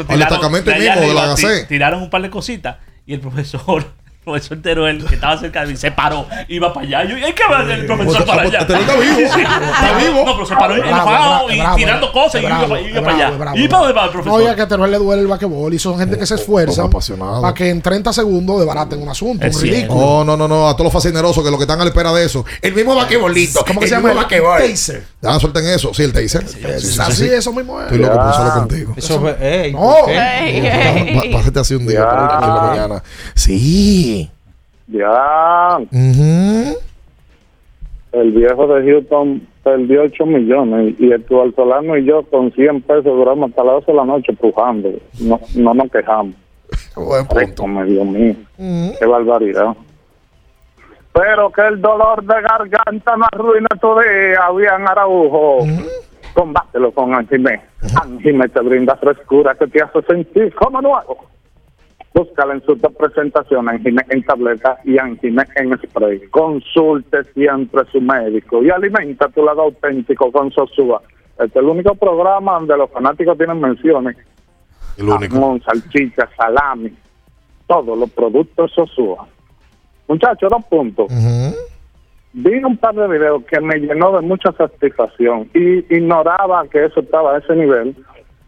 Al destacamento mismo de la. Tiraron un par de cositas y el profesor, profesor Teruel, que estaba cerca de mí, se paró, iba para allá. Yo, ¿y qué va a hacer el profesor Pues, para pues, allá? Teruel está vivo. Sí, sí. Está vivo. No, pero se paró Bravo, enojado bravo, y bravo, tirando cosas y bravo, iba, para allá. bravo, ¿Y para dónde va el No, profesor? ya que a Teruel le duele el vaquebol y son gente que se esfuerzan apasionado. para que en 30 segundos desbaraten un asunto, Es ridículo. No, no, no, no, a todos los fascinerosos que lo que están a la espera de eso. El mismo vaquebolito. ¿Cómo que se llama? El vaquebol. taser. Ah, suelten eso. Sí, el taser. Sí, sí, sí, Así, sí. eso mismo es. Estoy loco por solo contigo. Eso fue. ey, No. Pásate así un día, mañana. Sí. Ya, el viejo de Houston perdió 8 millones y el Solano y yo con 100 pesos duramos hasta las 12 de la noche pujando. No, no nos quejamos. Buen punto. Dios mío, Ujú. qué barbaridad. Pero que el dolor de garganta no arruina tu día, bien Araujo. Combátelo con Anjime. Anjime te brinda frescura que te hace sentir como nuevo. Búscala en sus dos presentaciones, en tableta y Anjime en spray. Consulte siempre a su médico y alimenta tu lado auténtico con Sosúa. Este es el único programa donde los fanáticos tienen menciones. El único. Jamón, salchicha, salami, todos los productos Sosúa. Muchachos, dos puntos. Vi un par de videos que me llenó de mucha satisfacción y ignoraba que eso estaba a ese nivel.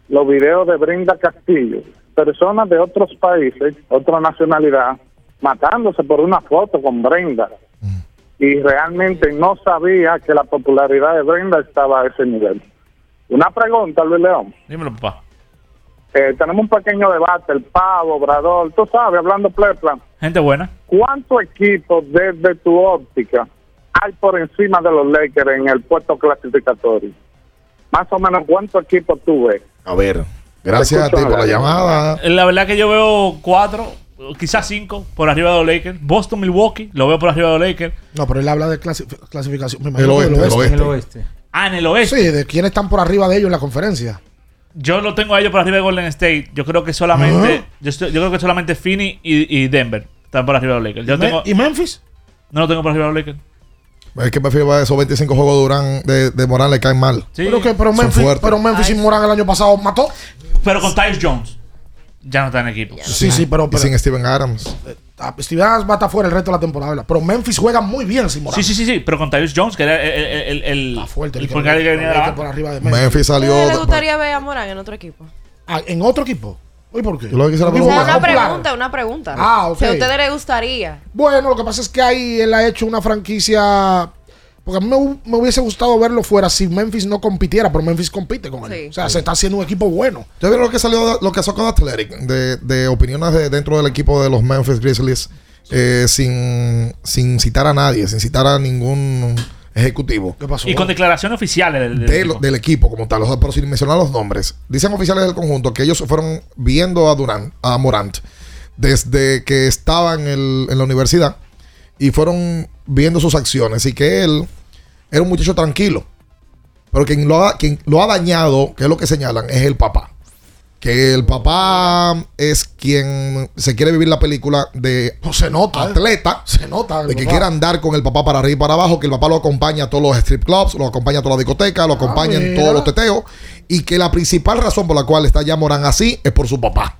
Los videos de Brenda Castillo, personas de otros países, otra nacionalidad, matándose por una foto con Brenda. Y realmente no sabía que la popularidad de Brenda estaba a ese nivel. Una pregunta, Luis León. Dímelo, papá. Eh, tenemos un pequeño debate, el Pavo, Obrador, tú sabes, hablando plepla. Gente buena. ¿Cuántos equipos desde tu óptica hay por encima de los Lakers en el puesto clasificatorio? Más o menos, ¿cuántos equipos tú ves? A ver. Gracias a ti por la llamada. La verdad que yo veo cuatro, quizás cinco, por arriba de los Lakers. Boston, Milwaukee, lo veo por arriba de los Lakers. No, pero él habla de clasi- clasificación. Me El imagino oeste, del el oeste. El oeste. Ah, en el oeste. Sí, de quiénes están por arriba de ellos en la conferencia. Yo lo tengo a ellos por arriba de Golden State. Yo creo que solamente, yo, estoy- yo creo que solamente Phoenix y, y Denver están por arriba de los Lakers. Yo tengo, ¿Y Memphis? no lo tengo por arriba de los Lakers. Es que me fío a esos 25 juegos de Durán de, de Morán le caen mal. Sí. Pero, que, pero Memphis, pero Memphis y Morán el año pasado mató. Pero con Tyus Jones. Ya no está en equipo. Sí, sí, pero, Y sin Steven Adams. ah, Steve Adams va a estar fuera el resto de la temporada. ¿verdad? Pero Memphis juega muy bien sin Morán. Sí, sí, sí, sí. Pero con Tyus Jones, que era el, el, el, Está fuerte. el el que- que venía por arriba de Memphis. Memphis salió. ¿Qué le gustaría ver a Morán en otro equipo? Ah, ¿En otro equipo? ¿Y por qué? Yo lo que sea, más una pregunta, una pregunta. Ah, ok. Si a ustedes les gustaría. Bueno, lo que pasa es que ahí él ha hecho una franquicia. Porque a mí me, hu- me hubiese gustado verlo fuera si Memphis no compitiera, pero Memphis compite con él. Sí. O sea, se está haciendo un equipo bueno. ¿Ya vieron lo que salió, lo que sacó de Athletic? De, de opiniones de- dentro del equipo de los Memphis Grizzlies eh, sin, sin citar a nadie, sin citar a ningún ejecutivo. ¿Qué pasó? Y con declaraciones oficiales del, del de lo- equipo. del equipo como tal, pero sin mencionar los nombres. Dicen oficiales del conjunto que ellos fueron viendo a Durant, a Morant, desde que estaba en, el- en la universidad y fueron viendo sus acciones y que él era un muchacho tranquilo. Pero quien lo ha, quien lo ha dañado, que es lo que señalan, es el papá. Que el papá es quien se quiere vivir la película de se nota, ¿eh? atleta, se nota, de que papá. quiere andar con el papá para arriba y para abajo, que el papá lo acompaña a todos los strip clubs, lo acompaña a todas las discotecas, lo acompaña en Ah, todos los teteos, y que la principal razón por la cual está ya Morán así es por su papá.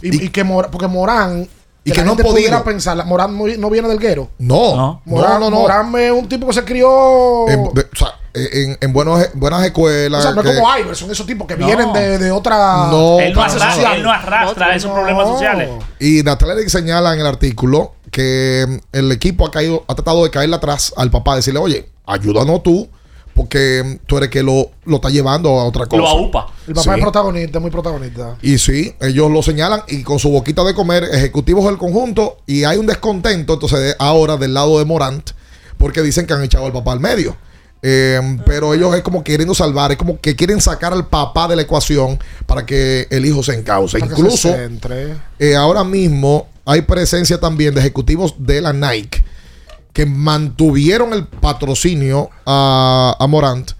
Y, y que Mor- porque Morán. Y que que la no gente pudiera pensar, Morán no, no viene del guero. No, no, Morán, no, no. Morán es un tipo que se crió. En, de- o sea, en, en buenos- buenas escuelas. o sea, no es que- como Iverson, esos tipos que No. vienen de, de otra. No, Él no arrastra, social. él no arrastra esos problemas sociales. Y Natalia señala en el artículo que el equipo ha caído, ha tratado de caerle atrás al papá, decirle, oye, ayúdanos tú, porque tú eres que lo, lo está llevando a otra cosa. Lo aupa. El papá Sí. es protagonista, muy protagonista. Y sí, ellos lo señalan y con su boquita de comer, ejecutivos del conjunto, y hay un descontento entonces de- ahora del lado de Morant, porque dicen que han echado al papá al medio. Eh, pero ellos es como queriendo salvar, es como que quieren sacar al papá de la ecuación para que el hijo se encauce. Para Incluso se eh, ahora mismo hay presencia también de ejecutivos de la Nike que mantuvieron el patrocinio a, a Morant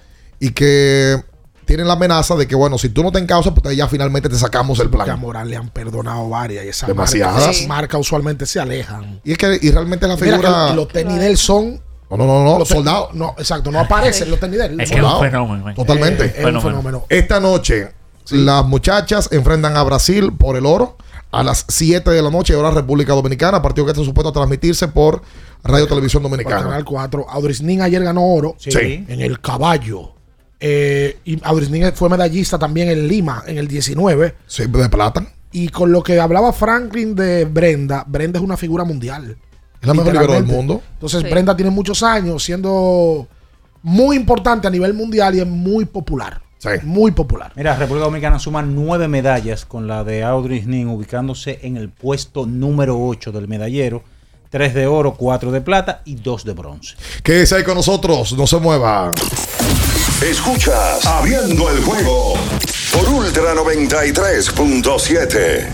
y que tienen la amenaza de que, bueno, si tú no te encausas, pues ya finalmente te sacamos el Porque a plan. Morán le han perdonado varias y esas Demasiadas. marcas, esas marcas usualmente se alejan. Y es que y realmente la Mira figura. los tenis de él son. No, no, no, no, los te- soldado. No, exacto, no aparecen los tenis de él. Es que es un fenómeno. Totalmente. Eh, es un fenómeno. Esta noche, las muchachas enfrentan a Brasil por el oro a las 7 de la noche, hora República Dominicana, partido que está supuesto a transmitirse por Radio Televisión Por Dominicana. Canal 4. Audris Nin ayer ganó oro Sí. en el caballo. Eh, y Audris Nin fue medallista también en Lima en el 19. Sí, de plata. Y con lo que hablaba Franklin de Brenda, Brenda es una figura mundial. Es la mejor libero del mundo. Entonces, Sí. Brenda tiene muchos años siendo muy importante a nivel mundial y es muy popular. Muy popular. Mira, República Dominicana suma nueve medallas con la de Audrey Nin ubicándose en el puesto número 8 del medallero. Tres de oro, cuatro de plata y dos de bronce. Quédese ahí con nosotros, no se mueva. Escuchas Abriendo el juego por Ultra 93.7.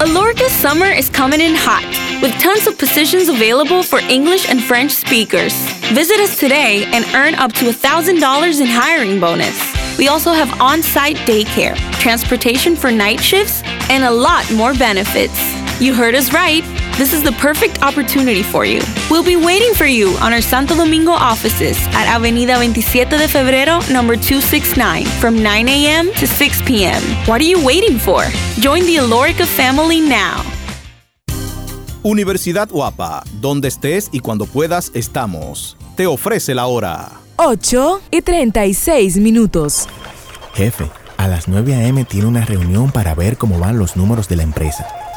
Alorca's summer is coming in hot, with tons of positions available for English and French speakers. Visit us today and earn up to $1,000 in hiring bonus. We also have on site daycare, transportation for night shifts, and a lot more benefits. You heard us right. This is the perfect opportunity for you. We'll be waiting for you on our Santo Domingo offices at Avenida 27 de Febrero, number 269, from 9 a.m. to 6 p.m. What are you waiting for? Join the Alorica family now. Universidad Guapa, donde estés y cuando puedas estamos. Te ofrece la hora. 8 y 36 minutos. Jefe, a las 9 a.m. tiene una reunión para ver cómo van los números de la empresa.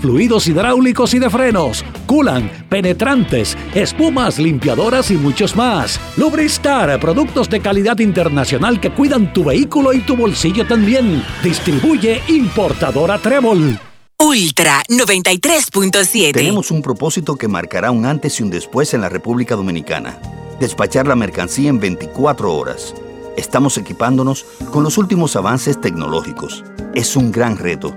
fluidos hidráulicos y de frenos, culan, penetrantes, espumas, limpiadoras y muchos más. Lubristar, productos de calidad internacional que cuidan tu vehículo y tu bolsillo también. Distribuye importadora Trébol. Ultra 93.7. Tenemos un propósito que marcará un antes y un después en la República Dominicana. Despachar la mercancía en 24 horas. Estamos equipándonos con los últimos avances tecnológicos. Es un gran reto,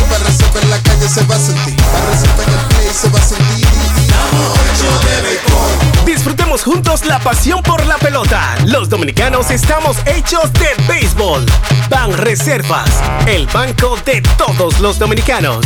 En la calle se va a sentir, en el play se va a sentir. Disfrutemos juntos la pasión por la pelota. Los dominicanos estamos hechos de béisbol. Ban Reservas, el banco de todos los dominicanos.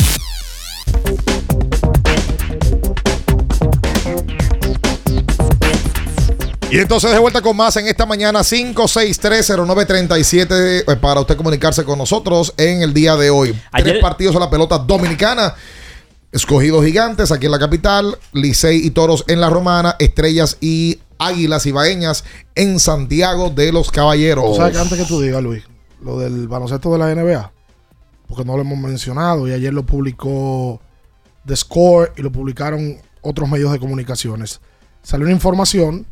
Y entonces de vuelta con más en esta mañana 5630937 eh, para usted comunicarse con nosotros en el día de hoy. Tres partidos a la pelota dominicana. Escogidos gigantes aquí en la capital, Licey y Toros en la Romana, Estrellas y Águilas Ibaeñas en Santiago de los Caballeros. ¿Sabes que antes que tú digas, Luis, lo del baloncesto de la NBA? Porque no lo hemos mencionado y ayer lo publicó The Score y lo publicaron otros medios de comunicaciones. Salió una información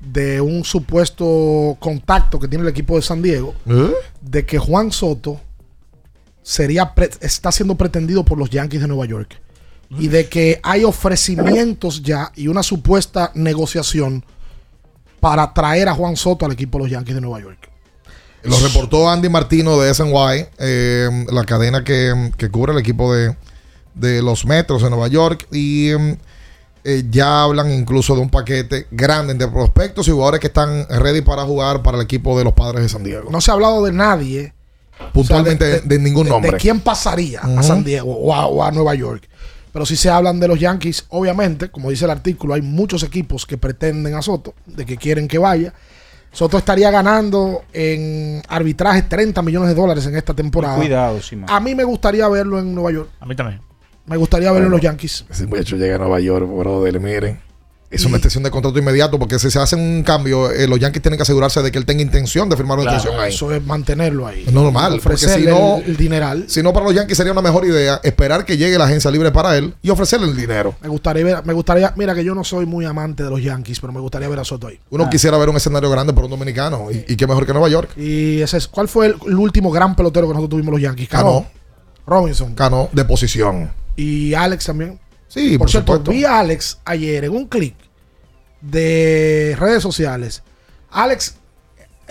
de un supuesto contacto que tiene el equipo de San Diego de que Juan Soto sería pre- está siendo pretendido por los Yankees de Nueva York y de que hay ofrecimientos ya y una supuesta negociación para traer a Juan Soto al equipo de los Yankees de Nueva York. Lo reportó Andy Martino de SNY, eh, la cadena que, que cubre el equipo de, de los Metros de Nueva York. Y em, eh, ya hablan incluso de un paquete grande de prospectos y jugadores que están ready para jugar para el equipo de los padres de San Diego. No se ha hablado de nadie Puntualmente o sea, de, ningún de- nombre. De quién pasaría a. San Diego o a, o a Nueva York. Pero si se hablan de los Yankees, obviamente, como dice el artículo, hay muchos equipos que pretenden a Soto, de que quieren que vaya. Soto estaría ganando en arbitraje 30 millones de dólares en esta temporada. Cuidado, Simón. A mí me gustaría verlo en Nueva York. A mí también. Me gustaría verlo en los Yankees. Ese muchacho llega a Nueva York, brother, miren. Es una extensión de contrato inmediato porque si se hace un cambio, eh, los Yankees tienen que asegurarse de que él tenga intención de firmar una Claro, intención ahí. Eso es mantenerlo ahí. Es normal, porque Ofrecerle si no, el, el dineral. si no para los Yankees sería una mejor idea esperar que llegue la agencia libre para él y ofrecerle el dinero. Me gustaría ver, me gustaría, mira que yo no soy muy amante de los Yankees, pero me gustaría ver a Soto ahí. Uno quisiera ver un escenario grande por un dominicano y, y qué mejor que Nueva York. Y ese es, ¿cuál fue el, el último gran pelotero que nosotros tuvimos los Yankees? Cano. Robinson. Cano de posición. Y Alex también. Sí, por, por cierto, supuesto. vi a Alex ayer en un clic de redes sociales. Alex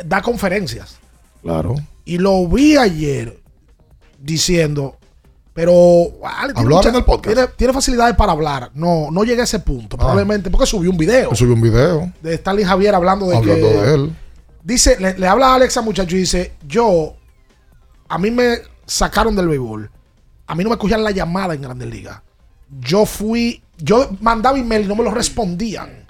da conferencias. Claro. Y lo vi ayer diciendo, pero Alex tiene, ¿Habló mucha- en el podcast? tiene, tiene facilidades para hablar. No, no llegué a ese punto. Probablemente porque subió un video subió un video de Stanley Javier hablando de hablando que de él. dice, le, le habla a Alex a muchacho y dice, yo, a mí me sacaron del béisbol. A mí no me cogían la llamada en Grandes Ligas. Yo fui, yo mandaba email y no me lo respondían.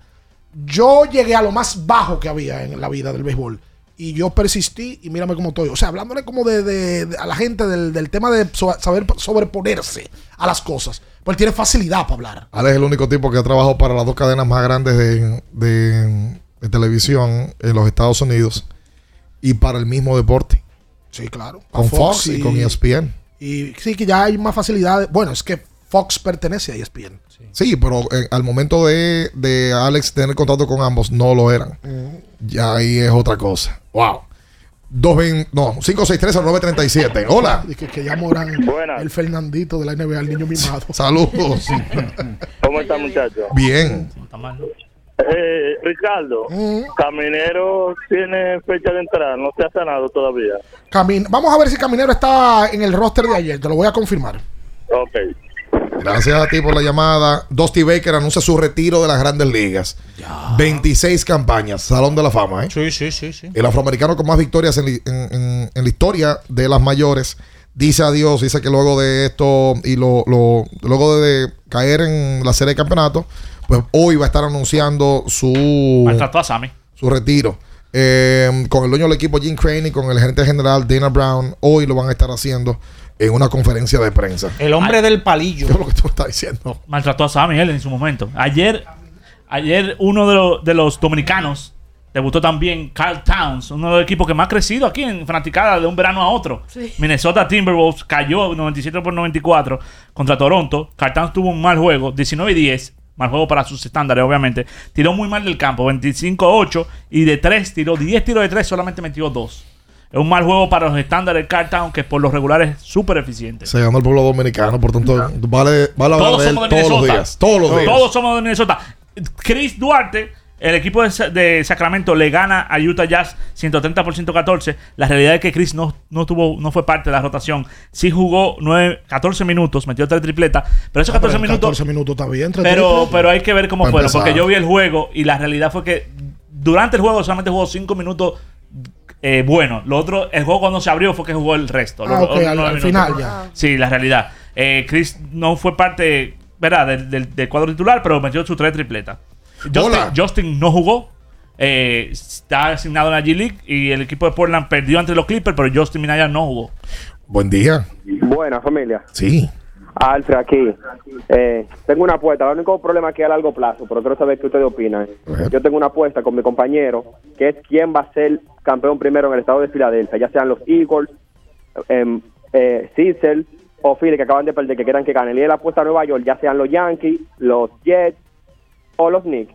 Yo llegué a lo más bajo que había en la vida del béisbol. Y yo persistí y mírame cómo estoy. O sea, hablándole como de, de- de- a la gente del, del tema de saber sobreponerse a las cosas. Pues tiene facilidad para hablar. Alex es el único tipo que ha trabajado para las dos cadenas más grandes de, de- de televisión en los Estados Unidos y para el mismo deporte. Sí, claro. Con Fox, y, con E ESPN. Y sí, que ya hay más facilidades. Bueno, es que Fox pertenece a ESPN. Sí, pero eh, al momento de, de Alex tener contrato con ambos, no lo eran. Ya ahí es otra cosa. Wow. 220, no, 563-937. Hola. Que, que ya moran el Fernandito de la NBA, el niño mimado. Saludos. ¿Cómo está, muchacho? Bien. Eh, Ricardo, Caminero tiene fecha de entrada, no se ha sanado todavía. Camin- Vamos a ver si Caminero está en el roster de ayer. Te lo voy a confirmar. Ok. Gracias a ti por la llamada. Dusty Baker anuncia su retiro de las grandes ligas. 26 campañas. Salón de la fama, ¿eh? Sí, sí, sí, sí. El afroamericano con más victorias en, li- en- en- en la historia de las mayores dice adiós, dice que luego de esto y lo, lo- luego de caer en la serie de campeonato, pues hoy va a estar anunciando su, Maltrató a Sammy. su retiro. Eh, con el dueño del equipo Jim Crane y con el gerente general Dana Brown, hoy lo van a estar haciendo en una conferencia de prensa. El hombre del palillo. ¿Qué es lo que tú estás diciendo? Maltrató a Sammy él en su momento. Ayer, ayer uno de, los- de los dominicanos debutó también Carl Towns, uno de los equipos que más ha crecido aquí en fanaticada de un verano a otro. Minnesota Timberwolves cayó 97 por 94 contra Toronto. Carl Towns tuvo un mal juego, 19 y 10. Mal juego para sus estándares, obviamente. Tiró muy mal del campo, 25-8. Y de 3 tiró 10 tiros de 3, solamente metió 2. Es un mal juego para los estándares de Carl Towns, que por lo regular es súper eficiente. Se llama el pueblo dominicano, por tanto, vale, vale hablar Todos de él somos de todos los Minnesota. días. Todos los días. Todos somos de Minnesota. Chris Duarte, el equipo de, Sa- de Sacramento le gana a Utah Jazz 130 por 114. La realidad es que Chris no, no tuvo, no fue parte de la rotación. Sí jugó 9, 14 minutos, metió 3 tripletas. Pero esos Ah, pero 14 en minutos. 14 minutos está bien. tres Pero, pero hay que ver cómo fueron. empezar. Porque yo vi el juego y la realidad fue que durante el juego solamente jugó 5 minutos. eh, bueno, lo otro, el juego cuando se abrió fue que jugó el resto. Ah, otros al- final ya. Sí, la realidad. Eh, Chris no fue parte, ¿verdad? Del, del- del cuadro titular, pero metió sus tres tripletas. Justin, no jugó. eh, está asignado en la G League y el equipo de Portland perdió ante los Clippers, pero Justin Minaya no jugó. Buen día. Buena familia. Sí. Alfred aquí. Eh, tengo una apuesta. El único problema que es a largo plazo, pero quiero saber qué ustedes opinan. Yo tengo una apuesta con mi compañero, que es quién va a ser campeón primero en el estado de Filadelfia, ya sean los Eagles, eh, eh, Cecil o Philly, que acaban de perder, que quieran que ganen. Y él apuesta a Nueva York, ya sean los Yankees, los Jets o los Knicks.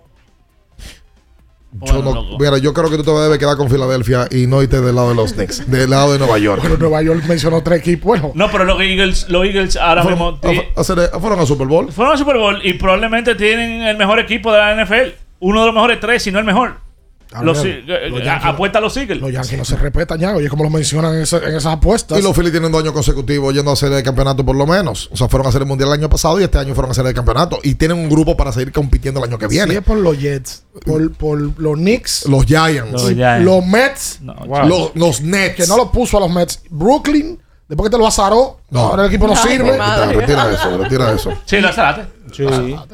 Yo no- mira, yo creo que tú te debes quedar con Filadelfia y no irte del lado de los Knicks, del lado de Nueva York. Pero Nueva York mencionó tres equipos. Bueno, No, pero los Eagles, los Eagles ahora Fueron, mismo a- a hacer- fueron a Super Bowl. fueron al Super Bowl y probablemente tienen el mejor equipo de la NFL. Uno de los mejores tres, si no el mejor. A Los, eh, los eh, Yankees- apuesta a los Eagles. los Yankees no se respetan ya. Oye, como lo mencionan en, ese- en esas apuestas. Y los Phillies tienen dos años consecutivos yendo a hacer el campeonato por lo menos. O sea, fueron a hacer el mundial el año pasado y este año fueron a hacer el campeonato. Y tienen un grupo para seguir compitiendo el año que viene. Si es por los Jets, por, por los Knicks, Los Giants. los Mets, Los, los Nets. que no lo puso a los Mets. Brooklyn, después que te lo azaró, No. ahora el equipo no sirve. Retira eso, retira eso. Sí, lo azaraste. Sí.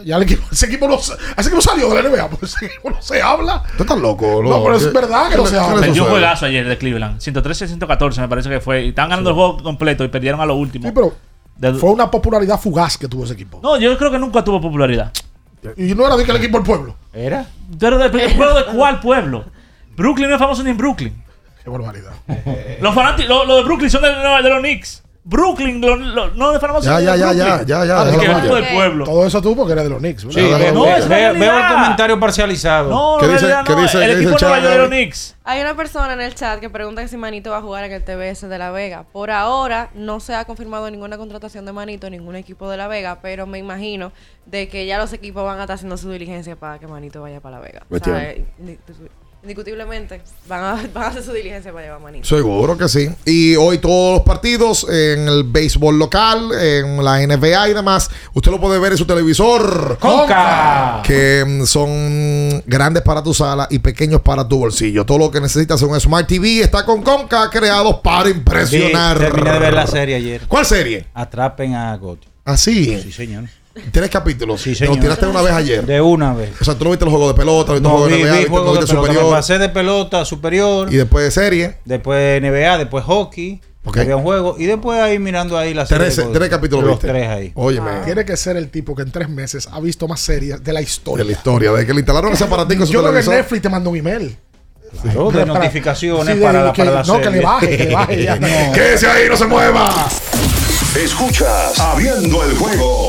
Ya el equipo, ese equipo no, ese equipo salió de la NBA, porque ese equipo no se habla. Tú estás loco, No, pero es verdad que no se habla. Perdió un juegazo ayer de Cleveland. 113-114 me parece que fue. Y estaban ganando el juego completo y perdieron a lo último. Sí, pero De- fue una popularidad fugaz que tuvo ese equipo. No, yo creo que nunca tuvo popularidad. Y no era de que el equipo del pueblo. ¿Era? Pero de, pero de cuál pueblo? Brooklyn no es famoso ni en Brooklyn. Qué barbaridad. Los fanáticos, los, los de Brooklyn son de, de los Knicks. Brooklyn, lo- lo- no de famoso Ya, de ya, ya, Brooklyn. ya. Ah, que del pueblo. Todo eso tú porque eres de los Knicks. No, es ve- veo el comentario parcializado. No, ¿Qué dice- realidad qué no, dice- el qué dice equipo el de Nueva chat, York de los? Knicks. Hay una persona en el chat que pregunta si Manito va a jugar en el TBS de La Vega. Por ahora no se ha confirmado ninguna contratación de Manito en ningún equipo de La Vega, pero me imagino de que ya los equipos van a estar haciendo su diligencia para que Manito vaya para La Vega. O sea, indiscutiblemente van a, van a hacer su diligencia para llevar a Manito. Seguro que sí. Y hoy todos los partidos en el béisbol local, en la NBA y demás, usted lo puede ver en su televisor. Conca. Que mm, son grandes para tu sala y pequeños para tu bolsillo. Todo lo que necesitas es un Smart TV está con Conca, creados para impresionar. Sí, terminé de ver la serie ayer. ¿Cuál serie? Atrapen a Gotti. Así. Sí, señor. ¿Tienes capítulos? Sí, Te señor. Lo tiraste una vez ayer. De una vez. O sea, tú no viste los juegos de pelota, viste No, los vi, juegos de NBA, vi viste juegos los de viste pelota. Me superior. pasé de pelota superior. Y después de serie. Después NBA, después hockey. Ok. Había un juego. Y después ahí mirando ahí la serie. Tres, tres capítulos Los viste. tres ahí. Óyeme. Tiene que ser el tipo que en tres meses ha visto más series de la historia. De la historia, de que le instalaron ese aparatico Yo creo que. Netflix te mandó un email. Claro, de Para- notificaciones sí, de- para, la, que- para la No, que serie. le baje, que le baje. ya. Quédese ahí, no se mueva. Escuchas Abriendo el juego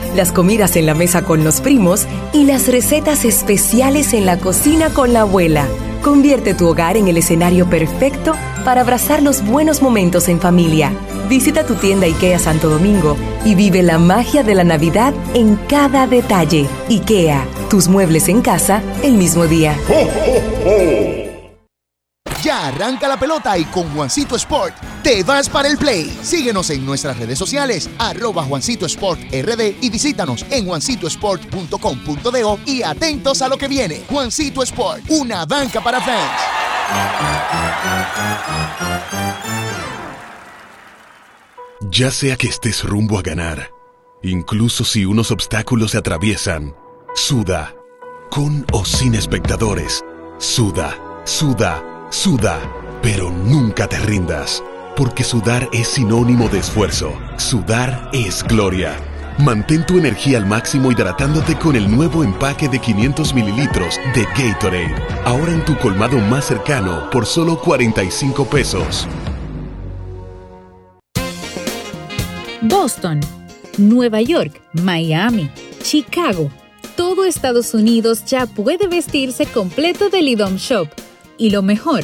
las comidas en la mesa con los primos y las recetas especiales en la cocina con la abuela. Convierte tu hogar en el escenario perfecto para abrazar los buenos momentos en familia. Visita tu tienda IKEA Santo Domingo y vive la magia de la Navidad en cada detalle. IKEA, tus muebles en casa el mismo día. Ya arranca la pelota y con Juancito Sport te vas para el play. Síguenos en nuestras redes sociales, arroba Juancito Sport RD y visítanos en juancitosport.com.do y atentos a lo que viene. Juancito Sport, una banca para fans. Ya sea que estés rumbo a ganar, incluso si unos obstáculos se atraviesan, suda, con o sin espectadores, suda, suda, suda, pero nunca te rindas, porque sudar es sinónimo de esfuerzo, sudar es gloria. Mantén tu energía al máximo hidratándote con el nuevo empaque de 500 mililitros de Gatorade, ahora en tu colmado más cercano por solo 45 pesos. Boston, Nueva York, Miami, Chicago. Todo Estados Unidos ya puede vestirse completo del IDOM Shop. Y lo mejor,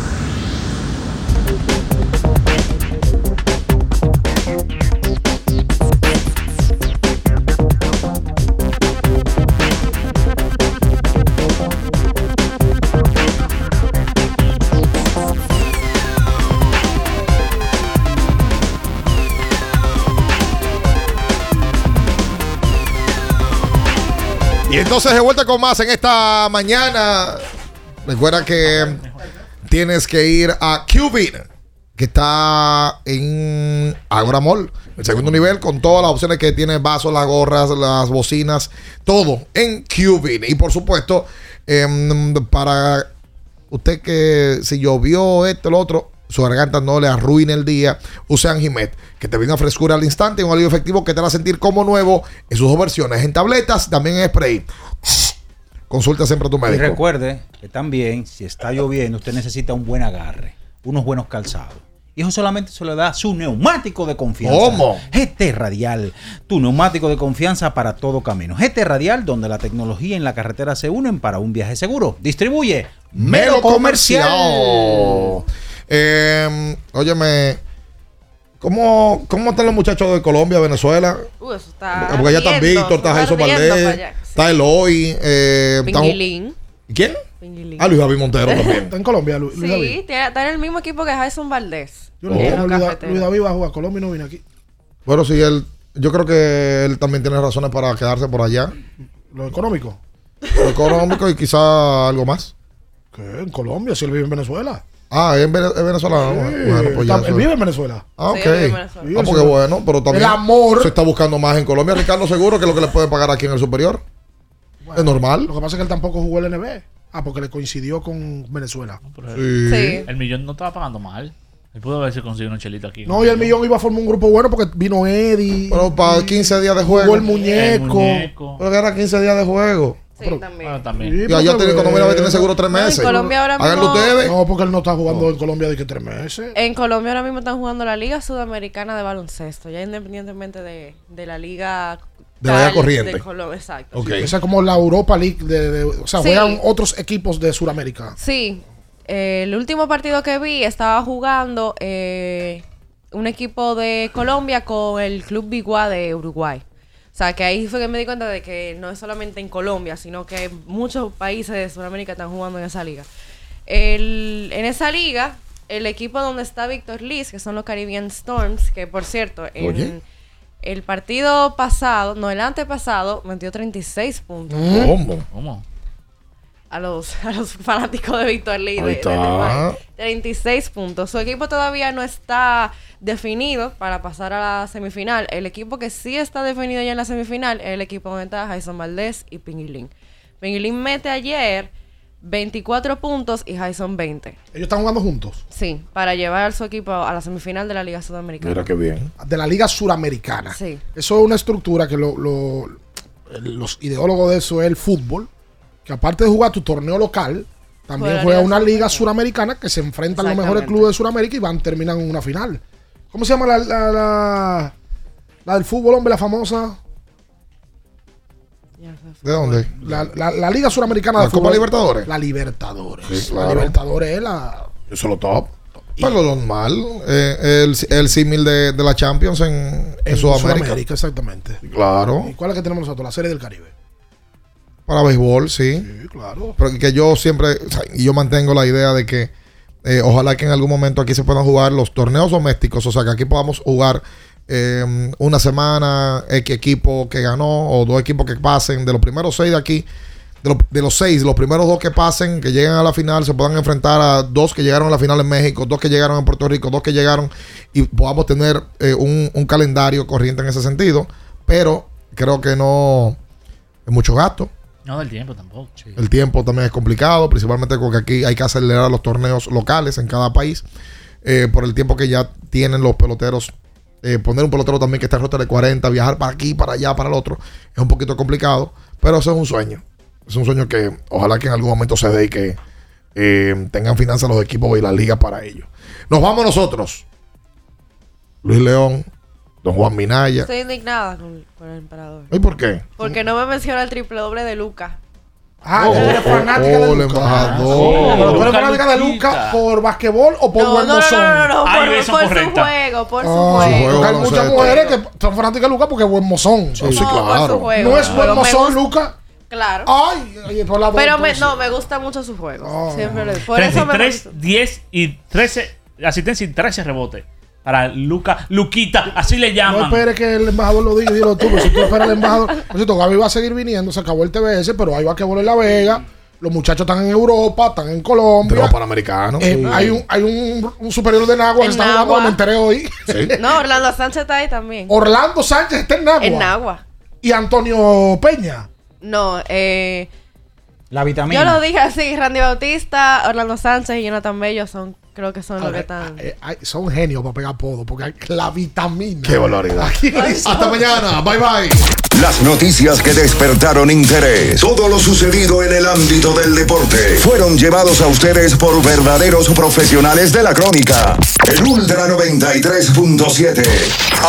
Y entonces de vuelta con más en esta mañana. Recuerda que tienes que ir a Cubit, que está en Agora el segundo nivel, con todas las opciones que tiene vasos, las gorras, las bocinas, todo en Cubit. Y por supuesto, em, para usted que si llovió esto, lo otro, su garganta no le arruine el día, use Anjimet, que te brinda frescura al instante y un alivio efectivo que te hará sentir como nuevo en sus dos versiones, en tabletas, también en spray. Consulta siempre a tu Y médico. recuerde que también, si está lloviendo, usted necesita un buen agarre, unos buenos calzados. Y eso solamente se le da su neumático de confianza. ¿Cómo? GT Radial, tu neumático de confianza para todo camino. GT Radial, donde la tecnología y la carretera se unen para un viaje seguro. Distribuye Melo Melo Comercial. Comercial. Eh, óyeme, ¿cómo, ¿cómo están los muchachos de Colombia, Venezuela? Uh, eso está. Porque allá está ardiendo, Víctor, está para Valdés, está Eloy. Eh, está- Pinguilín. ¿Quién? Pinguilín. Ah, Luis David Montero también. Está en Colombia, Lu- Luis, Sí, David. tiene- está en el mismo equipo que Jason Valdés. Yo no Luis, David va a jugar a Colombia y no viene aquí. Bueno, sí, él, yo creo que él también tiene razones para quedarse por allá. Lo económico. Lo económico y quizá algo más. ¿Qué? En Colombia, si él vive en Venezuela. Ah, es, vene- es venezolano. Bueno, pues ya Está- él vive en Venezuela. Ah, Sí, ok. vive en Venezuela. Ah, porque bueno, pero también El amor. se está buscando más en Colombia. Ricardo, seguro que es lo que le pueden pagar aquí en el superior. es normal. Lo que pasa es que él tampoco jugó el NB. Ah, porque le coincidió con Venezuela. Sí. El millón no estaba pagando mal. Él pudo haberse conseguido un chelito aquí. No, y el millón iba a formar un grupo bueno porque vino Eddie. Pero para 15 días de juego. Jugó el muñeco. Pero que era 15 días de juego. Sí, también. Bueno, también. Y allá tiene Colombia va a tener seguro tres No, en meses. Colombia ahora Háganlo mismo- ustedes. No, porque él no está jugando en Colombia de que tres meses. En Colombia ahora mismo están jugando la Liga Sudamericana de Baloncesto, ya independientemente de, de la Liga. De la Corriente. de Colombia, exacto. Esa es como la Europa League. De, de- o sea, Sí. juegan otros equipos de Sudamérica. Sí, eh, el último partido que vi estaba jugando eh, un equipo de Colombia con el Club Biguá de Uruguay. O sea, que ahí fue que me di cuenta de que no es solamente en Colombia, sino que muchos países de Sudamérica están jugando en esa liga. El- en esa liga, el equipo donde está Víctor Liz, que son los Caribbean Storms, que por cierto, en Oye. el partido pasado, no, el antepasado, metió 36 puntos. ¿Cómo? ¿Cómo? A los, a los fanáticos de Víctor Lee. De- de está. Neymar. 36 puntos. Su equipo todavía no está definido para pasar a la semifinal. El equipo que sí está definido ya en la semifinal es el equipo donde está Jason Valdés y Pinguilín. Pinguilín mete ayer 24 puntos y Jason 20. Ellos están jugando juntos. Sí, para llevar a su equipo a la semifinal de la Liga Sudamericana. Mira qué bien. De la Liga Suramericana. Sí. Eso es una estructura que lo- lo- los ideólogos de eso es el fútbol. Que aparte de jugar tu torneo local, también Juega una liga suramericana que se enfrentan los mejores clubes de Sudamérica y van, terminan en una final. ¿Cómo se llama la, la, la- la del fútbol, hombre, la famosa? ¿De dónde? La, la- la Liga Suramericana ¿La de Copa fútbol. Libertadores? La Libertadores. Sí, La. Libertadores es la. Eso es lo top. Pero lo normal. eh, el, el símil de, de la Champions en, en En Sudamérica. Sudamérica, exactamente. Claro. ¿Y cuál es que tenemos nosotros? La Serie del Caribe. Para béisbol, sí. Sí, claro. Pero que yo siempre, o sea, yo mantengo la idea de que eh, ojalá que en algún momento aquí se puedan jugar los torneos domésticos, o sea, que aquí podamos jugar eh, una semana, X equipo que ganó, o dos equipos que pasen, de los primeros seis de aquí, de, lo- de los seis, los primeros dos que pasen, que lleguen a la final, se puedan enfrentar a dos que llegaron a la final en México, dos que llegaron en Puerto Rico, dos que llegaron, y podamos tener eh, un, un calendario corriente en ese sentido, pero creo que no es mucho gasto. No del tiempo tampoco. El tiempo también es complicado, principalmente porque aquí hay que acelerar los torneos locales en cada país. eh, por el tiempo que ya tienen los peloteros. eh, poner un pelotero también que está en ruta de 40, viajar para aquí, para allá, para el otro, es un poquito complicado. Pero eso es un sueño. Es un sueño que ojalá que en algún momento se dé y que eh, tengan finanzas los equipos y la liga para ello. Nos vamos nosotros. Luis León, Don Juan Minaya. Estoy indignada con, con el emperador. ¿Y por qué? Porque no me menciona el triple doble de Luca. Ah, Oh, tú eres fanática oh, de el Luca. embajador. Pero tú eres fanática de. Luca por basquetbol o por No, buen no, no, mozón? no, no, por, por su juego, por su Ah, juego. porque hay muchas mujeres que son fanáticas de Luca porque es buen mozón. Sí, sí, No, por claro. su juego. No es buen mozón, gusta- Luca. Claro. Ay, oye, por la Pero me, no, me gusta mucho su juego. Oh. Siempre lo Por eso me 33, 10 y 13 asistencia y 13 rebotes. Para Luca, Luquita, así le No llaman. esperes que el embajador lo diga y dilo tú, pero si tú esperas al embajador. Por cierto, Gaby va a seguir viniendo, se acabó el TBS, pero hay basquetbol en La Vega. Los muchachos están en Europa, están en Colombia. Los panamericanos. Eh, sí. Hay, un, hay un, un superior de Nagua que está jugando, Nagua. me enteré hoy. Sí. No, Orlando Sánchez está ahí también. Orlando Sánchez está en Nagua. En Nagua. Y Antonio Peña. No, eh. La vitamina. Yo lo dije así: Randy Bautista, Orlando Sánchez y Jonathan Bello son, creo que son los que están. Eh, ay, son genios para pegar apodo, porque hay la vitamina. Qué hay- Hasta mañana. Bye bye. Las noticias que despertaron interés, todo lo sucedido en el ámbito del deporte, fueron llevados a ustedes por verdaderos profesionales de la crónica. El Ultra 93.7,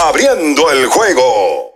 abriendo el juego.